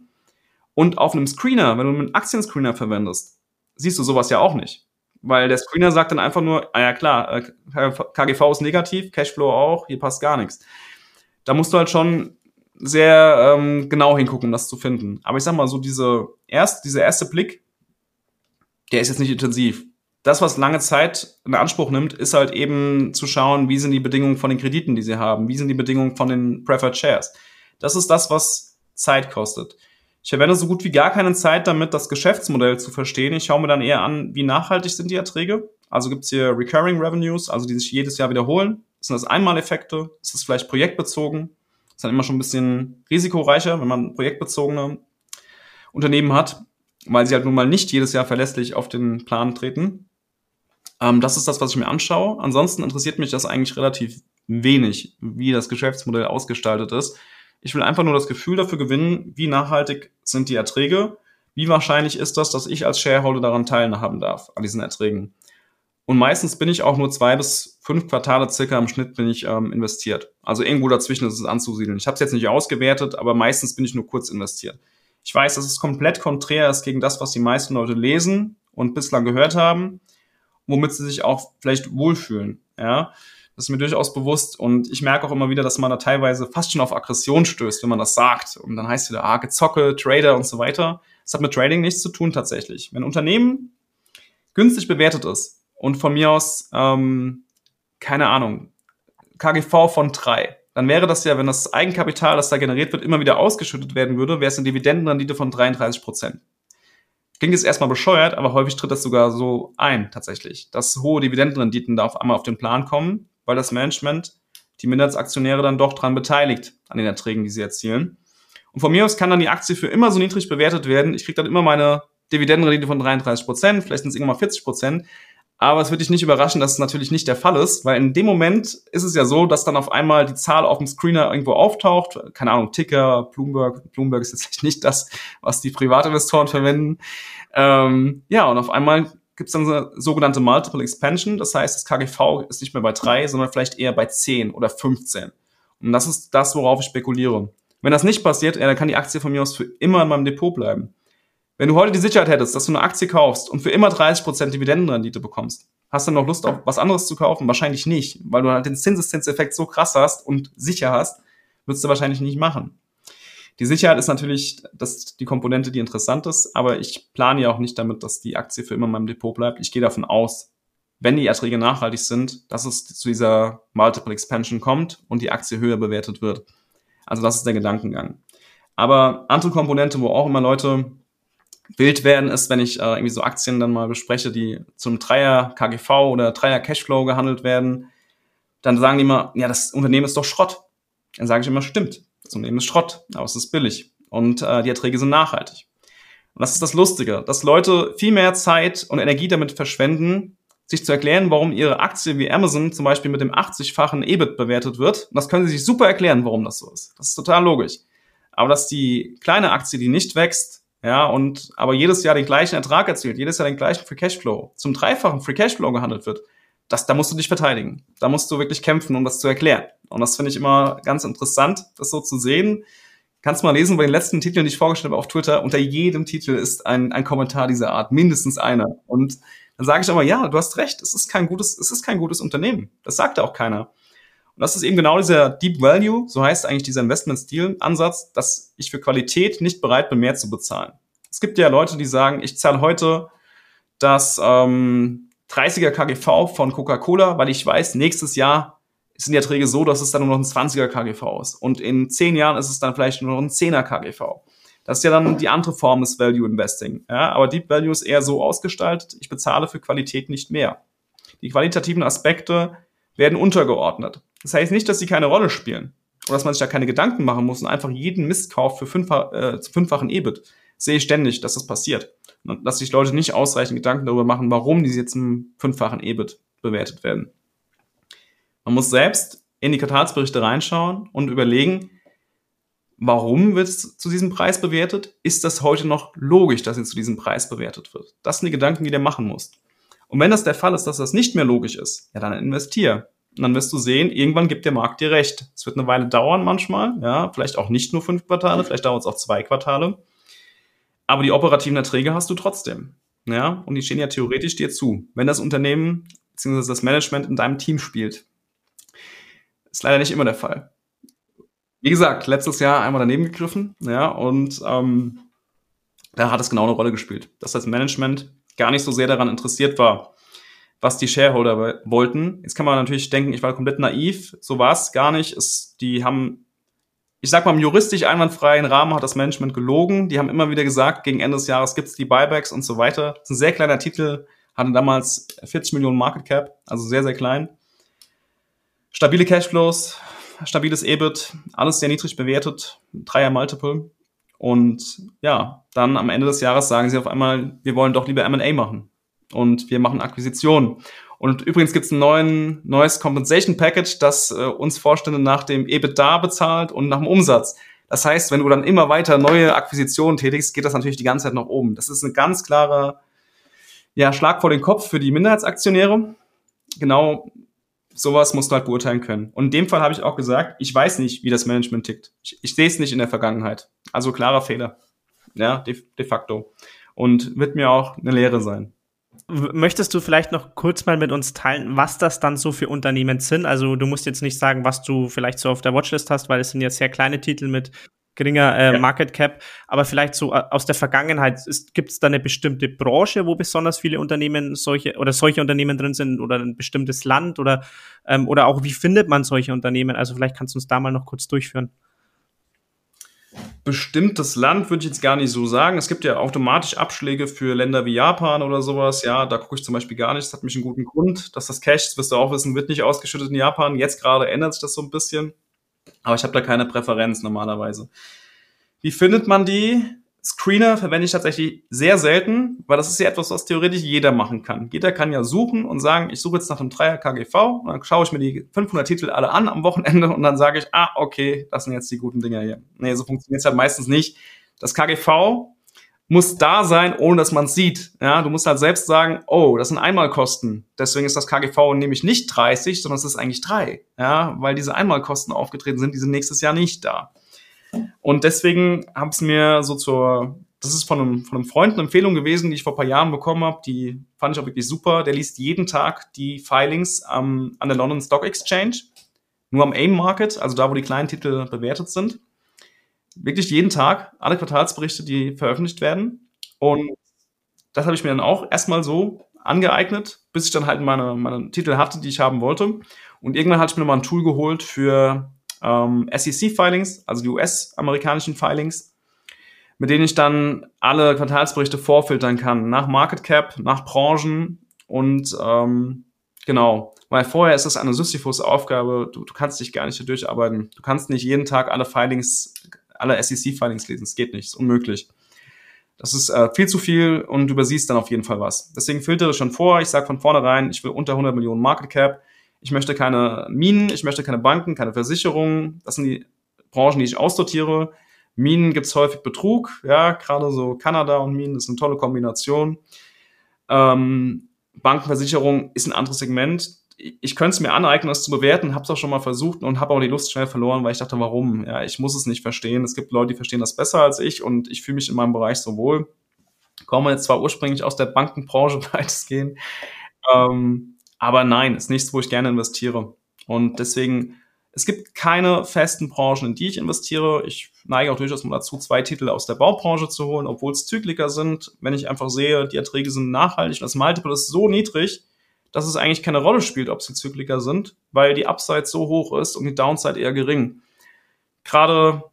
Und auf einem Screener, wenn du einen Aktienscreener verwendest, siehst du sowas ja auch nicht. Weil der Screener sagt dann einfach nur, ah ja klar, äh, KGV ist negativ, Cashflow auch, hier passt gar nichts. Da musst du halt schon sehr ähm, genau hingucken, um das zu finden. Aber ich sag mal, so diese erst, dieser erste Blick, der ist jetzt nicht intensiv. Das, was lange Zeit in Anspruch nimmt, ist halt eben zu schauen, wie sind die Bedingungen von den Krediten, die sie haben, wie sind die Bedingungen von den Preferred Shares. Das ist das, was Zeit kostet. Ich verwende so gut wie gar keine Zeit damit, das Geschäftsmodell zu verstehen. Ich schaue mir dann eher an, wie nachhaltig sind die Erträge. Also gibt es hier Recurring Revenues, also die sich jedes Jahr wiederholen. Sind das Einmaleffekte? Ist das vielleicht projektbezogen? Ist dann immer schon ein bisschen risikoreicher, wenn man projektbezogene Unternehmen hat, weil sie halt nun mal nicht jedes Jahr verlässlich auf den Plan treten. Ähm, das ist das, was ich mir anschaue. Ansonsten interessiert mich das eigentlich relativ wenig, wie das Geschäftsmodell ausgestaltet ist. Ich will einfach nur das Gefühl dafür gewinnen, wie nachhaltig sind die Erträge, wie wahrscheinlich ist das, dass ich als Shareholder daran teilhaben darf, an diesen Erträgen. Und meistens bin ich auch nur zwei bis fünf Quartale circa im Schnitt bin ich ähm, investiert. Also irgendwo dazwischen ist es anzusiedeln. Ich habe es jetzt nicht ausgewertet, aber meistens bin ich nur kurz investiert. Ich weiß, dass es komplett konträr ist gegen das, was die meisten Leute lesen und bislang gehört haben, womit sie sich auch vielleicht wohlfühlen. Ja, das ist mir durchaus bewusst und ich merke auch immer wieder, dass man da teilweise fast schon auf Aggression stößt, wenn man das sagt. Und dann heißt es wieder, ah, Gezocke, Trader und so weiter. Das hat mit Trading nichts zu tun tatsächlich. Wenn ein Unternehmen günstig bewertet ist und von mir aus, ähm, keine Ahnung, KGV von drei, dann wäre das ja, wenn das Eigenkapital, das da generiert wird, immer wieder ausgeschüttet werden würde, wäre es eine Dividendenrendite von 33 Prozent. Klingt jetzt erstmal bescheuert, aber häufig tritt das sogar so ein, tatsächlich, dass hohe Dividendenrenditen da auf einmal auf den Plan kommen weil das Management die Minderheitsaktionäre dann doch dran beteiligt an den Erträgen, die sie erzielen. Und von mir aus kann dann die Aktie für immer so niedrig bewertet werden. Ich kriege dann immer meine Dividendenrendite von 33 Prozent, vielleicht sind es irgendwann mal 40 Prozent. Aber es wird dich nicht überraschen, dass es natürlich nicht der Fall ist, weil in dem Moment ist es ja so, dass dann auf einmal die Zahl auf dem Screener irgendwo auftaucht. Keine Ahnung, Ticker, Bloomberg. Bloomberg ist jetzt <laughs> nicht das, was die Privatinvestoren verwenden. Ähm, ja, und auf einmal gibt es dann eine sogenannte Multiple Expansion. Das heißt, das KGV ist nicht mehr bei drei, sondern vielleicht eher bei zehn oder 15. Und das ist das, worauf ich spekuliere. Wenn das nicht passiert, ja, dann kann die Aktie von mir aus für immer in meinem Depot bleiben. Wenn du heute die Sicherheit hättest, dass du eine Aktie kaufst und für immer 30% Dividendenrendite bekommst, hast du noch Lust auf was anderes zu kaufen? Wahrscheinlich nicht, weil du halt den Zinseszinseffekt so krass hast und sicher hast, würdest du wahrscheinlich nicht machen. Die Sicherheit ist natürlich das, die Komponente, die interessant ist, aber ich plane ja auch nicht damit, dass die Aktie für immer in meinem Depot bleibt. Ich gehe davon aus, wenn die Erträge nachhaltig sind, dass es zu dieser Multiple Expansion kommt und die Aktie höher bewertet wird. Also das ist der Gedankengang. Aber andere Komponente, wo auch immer Leute wild werden, ist, wenn ich äh, irgendwie so Aktien dann mal bespreche, die zum Dreier KGV oder Dreier Cashflow gehandelt werden, dann sagen die immer, ja, das Unternehmen ist doch Schrott. Dann sage ich immer, stimmt. Das Unternehmen ist Schrott, aber es ist billig und äh, die Erträge sind nachhaltig. Und das ist das Lustige, dass Leute viel mehr Zeit und Energie damit verschwenden, sich zu erklären, warum ihre Aktie wie Amazon zum Beispiel mit dem 80-fachen EBIT bewertet wird. Und das können sie sich super erklären, warum das so ist. Das ist total logisch. Aber dass die kleine Aktie, die nicht wächst, ja, und aber jedes Jahr den gleichen Ertrag erzielt, jedes Jahr den gleichen Free Cashflow, zum dreifachen Free Cashflow gehandelt wird, das, da musst du dich verteidigen. Da musst du wirklich kämpfen, um das zu erklären. Und das finde ich immer ganz interessant, das so zu sehen. Kannst mal lesen bei den letzten Titeln, die ich vorgestellt habe auf Twitter. Unter jedem Titel ist ein, ein Kommentar dieser Art, mindestens einer. Und dann sage ich aber, ja, du hast recht, es ist kein gutes, es ist kein gutes Unternehmen. Das sagt auch keiner. Und das ist eben genau dieser Deep Value, so heißt eigentlich dieser Investment-Stil-Ansatz, dass ich für Qualität nicht bereit bin, mehr zu bezahlen. Es gibt ja Leute, die sagen, ich zahle heute das ähm, 30er KGV von Coca-Cola, weil ich weiß, nächstes Jahr sind die Erträge so, dass es dann nur noch ein 20er KGV ist. Und in zehn Jahren ist es dann vielleicht nur noch ein 10er KGV. Das ist ja dann die andere Form des Value Investing. Ja, aber Deep Value ist eher so ausgestaltet, ich bezahle für Qualität nicht mehr. Die qualitativen Aspekte werden untergeordnet. Das heißt nicht, dass sie keine Rolle spielen. oder dass man sich da keine Gedanken machen muss und einfach jeden Mist kauft für fünffach, äh, fünffachen EBIT. Sehe ich ständig, dass das passiert. Dass sich Leute nicht ausreichend Gedanken darüber machen, warum die jetzt im fünffachen EBIT bewertet werden. Man muss selbst in die Quartalsberichte reinschauen und überlegen, warum wird es zu diesem Preis bewertet? Ist das heute noch logisch, dass es zu diesem Preis bewertet wird? Das sind die Gedanken, die du machen musst. Und wenn das der Fall ist, dass das nicht mehr logisch ist, ja, dann investier. Und dann wirst du sehen, irgendwann gibt der Markt dir recht. Es wird eine Weile dauern manchmal, ja, vielleicht auch nicht nur fünf Quartale, vielleicht dauert es auch zwei Quartale. Aber die operativen Erträge hast du trotzdem. Ja, und die stehen ja theoretisch dir zu, wenn das Unternehmen bzw. das Management in deinem Team spielt. Ist leider nicht immer der Fall. Wie gesagt, letztes Jahr einmal daneben gegriffen, ja, und ähm, da hat es genau eine Rolle gespielt, dass das Management gar nicht so sehr daran interessiert war, was die Shareholder wollten. Jetzt kann man natürlich denken, ich war komplett naiv. So war es gar nicht. Es, die haben, ich sag mal, im juristisch einwandfreien Rahmen hat das Management gelogen. Die haben immer wieder gesagt, gegen Ende des Jahres gibt's die Buybacks und so weiter. Das ist ein sehr kleiner Titel, hatte damals 40 Millionen Market Cap, also sehr, sehr klein. Stabile Cashflows, stabiles EBIT, alles sehr niedrig bewertet, Dreier Multiple. Und ja, dann am Ende des Jahres sagen sie auf einmal, wir wollen doch lieber M&A machen und wir machen Akquisitionen. Und übrigens gibt es ein neuen, neues Compensation Package, das äh, uns Vorstände nach dem EBITDA bezahlt und nach dem Umsatz. Das heißt, wenn du dann immer weiter neue Akquisitionen tätigst, geht das natürlich die ganze Zeit nach oben. Das ist ein ganz klarer ja, Schlag vor den Kopf für die Minderheitsaktionäre. Genau sowas musst du halt beurteilen können. Und in dem Fall habe ich auch gesagt, ich weiß nicht, wie das Management tickt. Ich, ich sehe es nicht in der Vergangenheit. Also klarer Fehler. Ja, de, de facto. Und wird mir auch eine Lehre sein. Möchtest du vielleicht noch kurz mal mit uns teilen, was das dann so für Unternehmen sind? Also du musst jetzt nicht sagen, was du vielleicht so auf der Watchlist hast, weil es sind jetzt sehr kleine Titel mit geringer äh, ja. Market Cap, aber vielleicht so äh, aus der Vergangenheit, gibt es da eine bestimmte Branche, wo besonders viele Unternehmen solche oder solche Unternehmen drin sind oder ein bestimmtes Land oder, ähm, oder auch wie findet man solche Unternehmen? Also vielleicht kannst du uns da mal noch kurz durchführen bestimmtes Land würde ich jetzt gar nicht so sagen. Es gibt ja automatisch Abschläge für Länder wie Japan oder sowas. Ja, da gucke ich zum Beispiel gar nicht. Das hat mich einen guten Grund, dass das Cash, das wirst du auch wissen, wird nicht ausgeschüttet in Japan. Jetzt gerade ändert sich das so ein bisschen. Aber ich habe da keine Präferenz normalerweise. Wie findet man die? Screener verwende ich tatsächlich sehr selten, weil das ist ja etwas, was theoretisch jeder machen kann. Jeder kann ja suchen und sagen, ich suche jetzt nach einem Dreier KGV und dann schaue ich mir die 500 Titel alle an am Wochenende und dann sage ich, ah, okay, das sind jetzt die guten Dinger hier. Nee, so funktioniert es halt meistens nicht. Das KGV muss da sein, ohne dass man es sieht. Ja, du musst halt selbst sagen, oh, das sind Einmalkosten. Deswegen ist das KGV nämlich nicht 30, sondern es ist eigentlich 3. Ja, weil diese Einmalkosten aufgetreten sind, die sind nächstes Jahr nicht da. Und deswegen habe es mir so zur, das ist von einem, von einem Freund eine Empfehlung gewesen, die ich vor paar Jahren bekommen habe. Die fand ich auch wirklich super. Der liest jeden Tag die Filings am, an der London Stock Exchange. Nur am AIM Market, also da, wo die kleinen Titel bewertet sind. Wirklich jeden Tag alle Quartalsberichte, die veröffentlicht werden. Und das habe ich mir dann auch erstmal so angeeignet, bis ich dann halt meine, meine Titel hatte, die ich haben wollte. Und irgendwann hatte ich mir mal ein Tool geholt für ähm, SEC-Filings, also die US-amerikanischen Filings, mit denen ich dann alle Quartalsberichte vorfiltern kann, nach Market Cap, nach Branchen und ähm, genau. Weil vorher ist das eine Sisyphus-Aufgabe, du, du kannst dich gar nicht durcharbeiten. Du kannst nicht jeden Tag alle Filings, alle SEC-Filings lesen. Es geht nicht, ist unmöglich. Das ist äh, viel zu viel und du übersiehst dann auf jeden Fall was. Deswegen filtere ich schon vor. Ich sage von vornherein, ich will unter 100 Millionen Market Cap. Ich möchte keine Minen, ich möchte keine Banken, keine Versicherungen. Das sind die Branchen, die ich aussortiere. Minen gibt's häufig Betrug, ja, gerade so Kanada und Minen, ist eine tolle Kombination. Ähm, Bankenversicherung ist ein anderes Segment. Ich könnte es mir aneignen, das zu bewerten, habe es auch schon mal versucht und habe auch die Lust schnell verloren, weil ich dachte, warum? Ja, ich muss es nicht verstehen. Es gibt Leute, die verstehen das besser als ich und ich fühle mich in meinem Bereich so wohl. Komme jetzt zwar ursprünglich aus der Bankenbranche <laughs> weitestgehend, ähm, aber nein, ist nichts, wo ich gerne investiere. Und deswegen, es gibt keine festen Branchen, in die ich investiere. Ich neige auch durchaus mal dazu, zwei Titel aus der Baubranche zu holen, obwohl es Zykliker sind. Wenn ich einfach sehe, die Erträge sind nachhaltig und das Multiple ist so niedrig, dass es eigentlich keine Rolle spielt, ob sie Zykliker sind, weil die Upside so hoch ist und die Downside eher gering. Gerade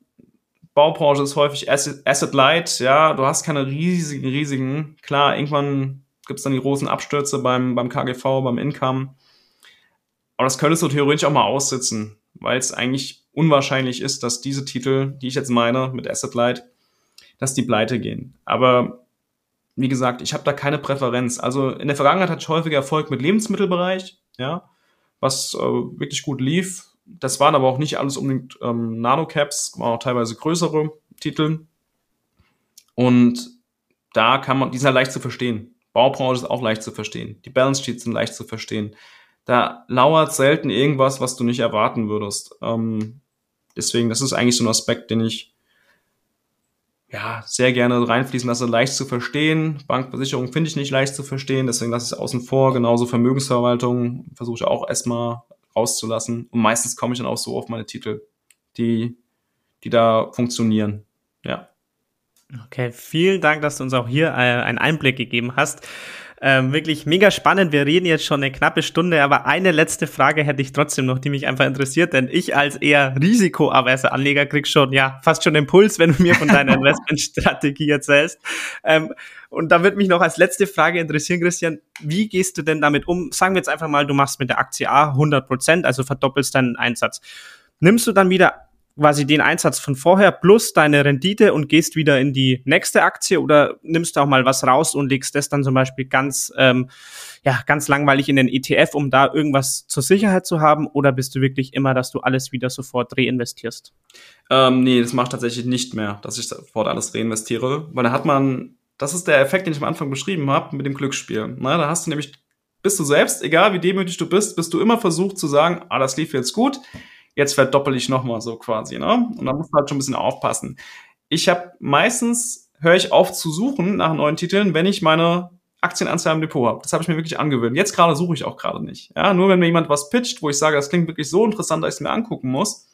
Baubranche ist häufig Asset, Light, ja, du hast keine riesigen, riesigen, klar, irgendwann gibt es dann die großen Abstürze beim, beim KGV, beim Income. Aber das könntest du theoretisch auch mal aussitzen. weil es eigentlich unwahrscheinlich ist, dass diese Titel, die ich jetzt meine mit Asset Light, dass die pleite gehen. Aber wie gesagt, ich habe da keine Präferenz. Also in der Vergangenheit hatte ich häufiger Erfolg mit Lebensmittelbereich, ja, was äh, wirklich gut lief. Das waren aber auch nicht alles unbedingt ähm, Nanocaps, waren auch teilweise größere Titel. Und da kann man, die sind ja leicht zu verstehen. Baubranche ist auch leicht zu verstehen. Die Balance Sheets sind leicht zu verstehen. Da lauert selten irgendwas, was du nicht erwarten würdest. Ähm, deswegen, das ist eigentlich so ein Aspekt, den ich ja, sehr gerne reinfließen lasse, leicht zu verstehen. Bankversicherung finde ich nicht leicht zu verstehen, deswegen lasse ich es außen vor. Genauso Vermögensverwaltung versuche ich auch erstmal rauszulassen. Und meistens komme ich dann auch so auf meine Titel, die, die da funktionieren. Ja. Okay, vielen Dank, dass du uns auch hier äh, einen Einblick gegeben hast. Ähm, wirklich mega spannend. Wir reden jetzt schon eine knappe Stunde, aber eine letzte Frage hätte ich trotzdem noch, die mich einfach interessiert, denn ich als eher risikoaverser Anleger krieg schon, ja, fast schon Impuls, wenn du mir von deiner <laughs> Investmentstrategie erzählst. Ähm, und da wird mich noch als letzte Frage interessieren, Christian, wie gehst du denn damit um? Sagen wir jetzt einfach mal, du machst mit der Aktie A 100 Prozent, also verdoppelst deinen Einsatz. Nimmst du dann wieder quasi den Einsatz von vorher plus deine Rendite und gehst wieder in die nächste Aktie oder nimmst du auch mal was raus und legst das dann zum Beispiel ganz, ähm, ja, ganz langweilig in den ETF, um da irgendwas zur Sicherheit zu haben oder bist du wirklich immer, dass du alles wieder sofort reinvestierst? Ähm, nee, das macht tatsächlich nicht mehr, dass ich sofort alles reinvestiere, weil da hat man, das ist der Effekt, den ich am Anfang beschrieben habe mit dem Glücksspiel. Na, da hast du nämlich, bist du selbst, egal wie demütig du bist, bist du immer versucht zu sagen, ah, das lief jetzt gut, jetzt verdoppel ich nochmal so quasi, ne? Und da muss man halt schon ein bisschen aufpassen. Ich habe meistens, höre ich auf zu suchen nach neuen Titeln, wenn ich meine Aktienanzahl im Depot habe. Das habe ich mir wirklich angewöhnt. Jetzt gerade suche ich auch gerade nicht. Ja, nur wenn mir jemand was pitcht, wo ich sage, das klingt wirklich so interessant, dass ich es mir angucken muss.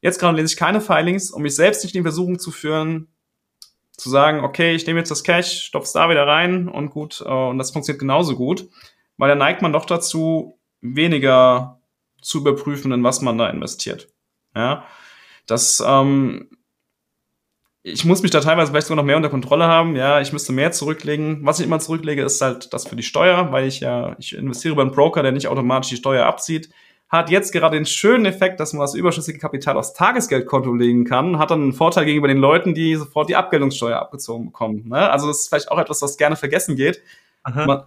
Jetzt gerade lese ich keine Filings, um mich selbst nicht in Versuchung zu führen, zu sagen, okay, ich nehme jetzt das Cash, stopf's da wieder rein und gut, äh, und das funktioniert genauso gut, weil da neigt man doch dazu, weniger zu überprüfen, in was man da investiert. Ja, das, ähm, ich muss mich da teilweise vielleicht sogar noch mehr unter Kontrolle haben. Ja, ich müsste mehr zurücklegen. Was ich immer zurücklege, ist halt das für die Steuer, weil ich ja, ich investiere über einen Broker, der nicht automatisch die Steuer abzieht. Hat jetzt gerade den schönen Effekt, dass man das überschüssige Kapital aufs Tagesgeldkonto legen kann, hat dann einen Vorteil gegenüber den Leuten, die sofort die Abgeltungssteuer abgezogen bekommen. Ne? Also das ist vielleicht auch etwas, was gerne vergessen geht. Man,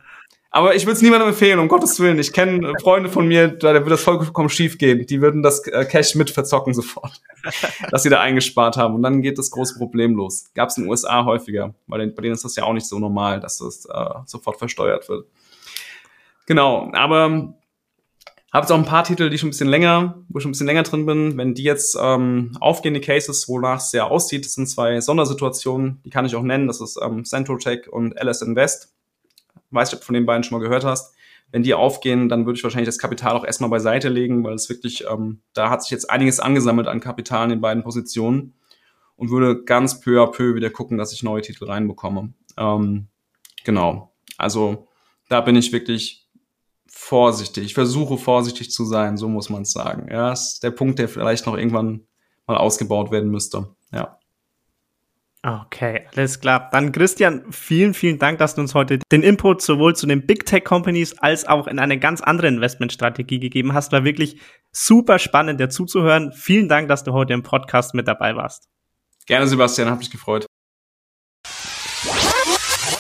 aber ich würde es niemandem empfehlen, um Gottes Willen. Ich kenne Freunde von mir, da wird das vollkommen schief gehen. Die würden das äh, Cash mit verzocken sofort, <laughs> dass sie da eingespart haben. Und dann geht das große Problem los. Gab es in den USA häufiger, weil bei denen ist das ja auch nicht so normal, dass das äh, sofort versteuert wird. Genau, aber habe jetzt auch ein paar Titel, die schon ein bisschen länger, wo ich schon ein bisschen länger drin bin. Wenn die jetzt ähm, aufgehende Cases, wonach es sehr aussieht, das sind zwei Sondersituationen, die kann ich auch nennen. Das ist ähm, Central Tech und LS Invest weiß nicht, ob du von den beiden schon mal gehört hast. Wenn die aufgehen, dann würde ich wahrscheinlich das Kapital auch erstmal beiseite legen, weil es wirklich, ähm, da hat sich jetzt einiges angesammelt an Kapital in den beiden Positionen und würde ganz peu à peu wieder gucken, dass ich neue Titel reinbekomme. Ähm, genau. Also da bin ich wirklich vorsichtig. Ich versuche vorsichtig zu sein, so muss man es sagen. Ja, ist der Punkt, der vielleicht noch irgendwann mal ausgebaut werden müsste. Ja. Okay, alles klar. Dann Christian, vielen, vielen Dank, dass du uns heute den Input sowohl zu den Big Tech Companies als auch in eine ganz andere Investmentstrategie gegeben hast. War wirklich super spannend, dir zuzuhören. Vielen Dank, dass du heute im Podcast mit dabei warst. Gerne, Sebastian, hab mich gefreut.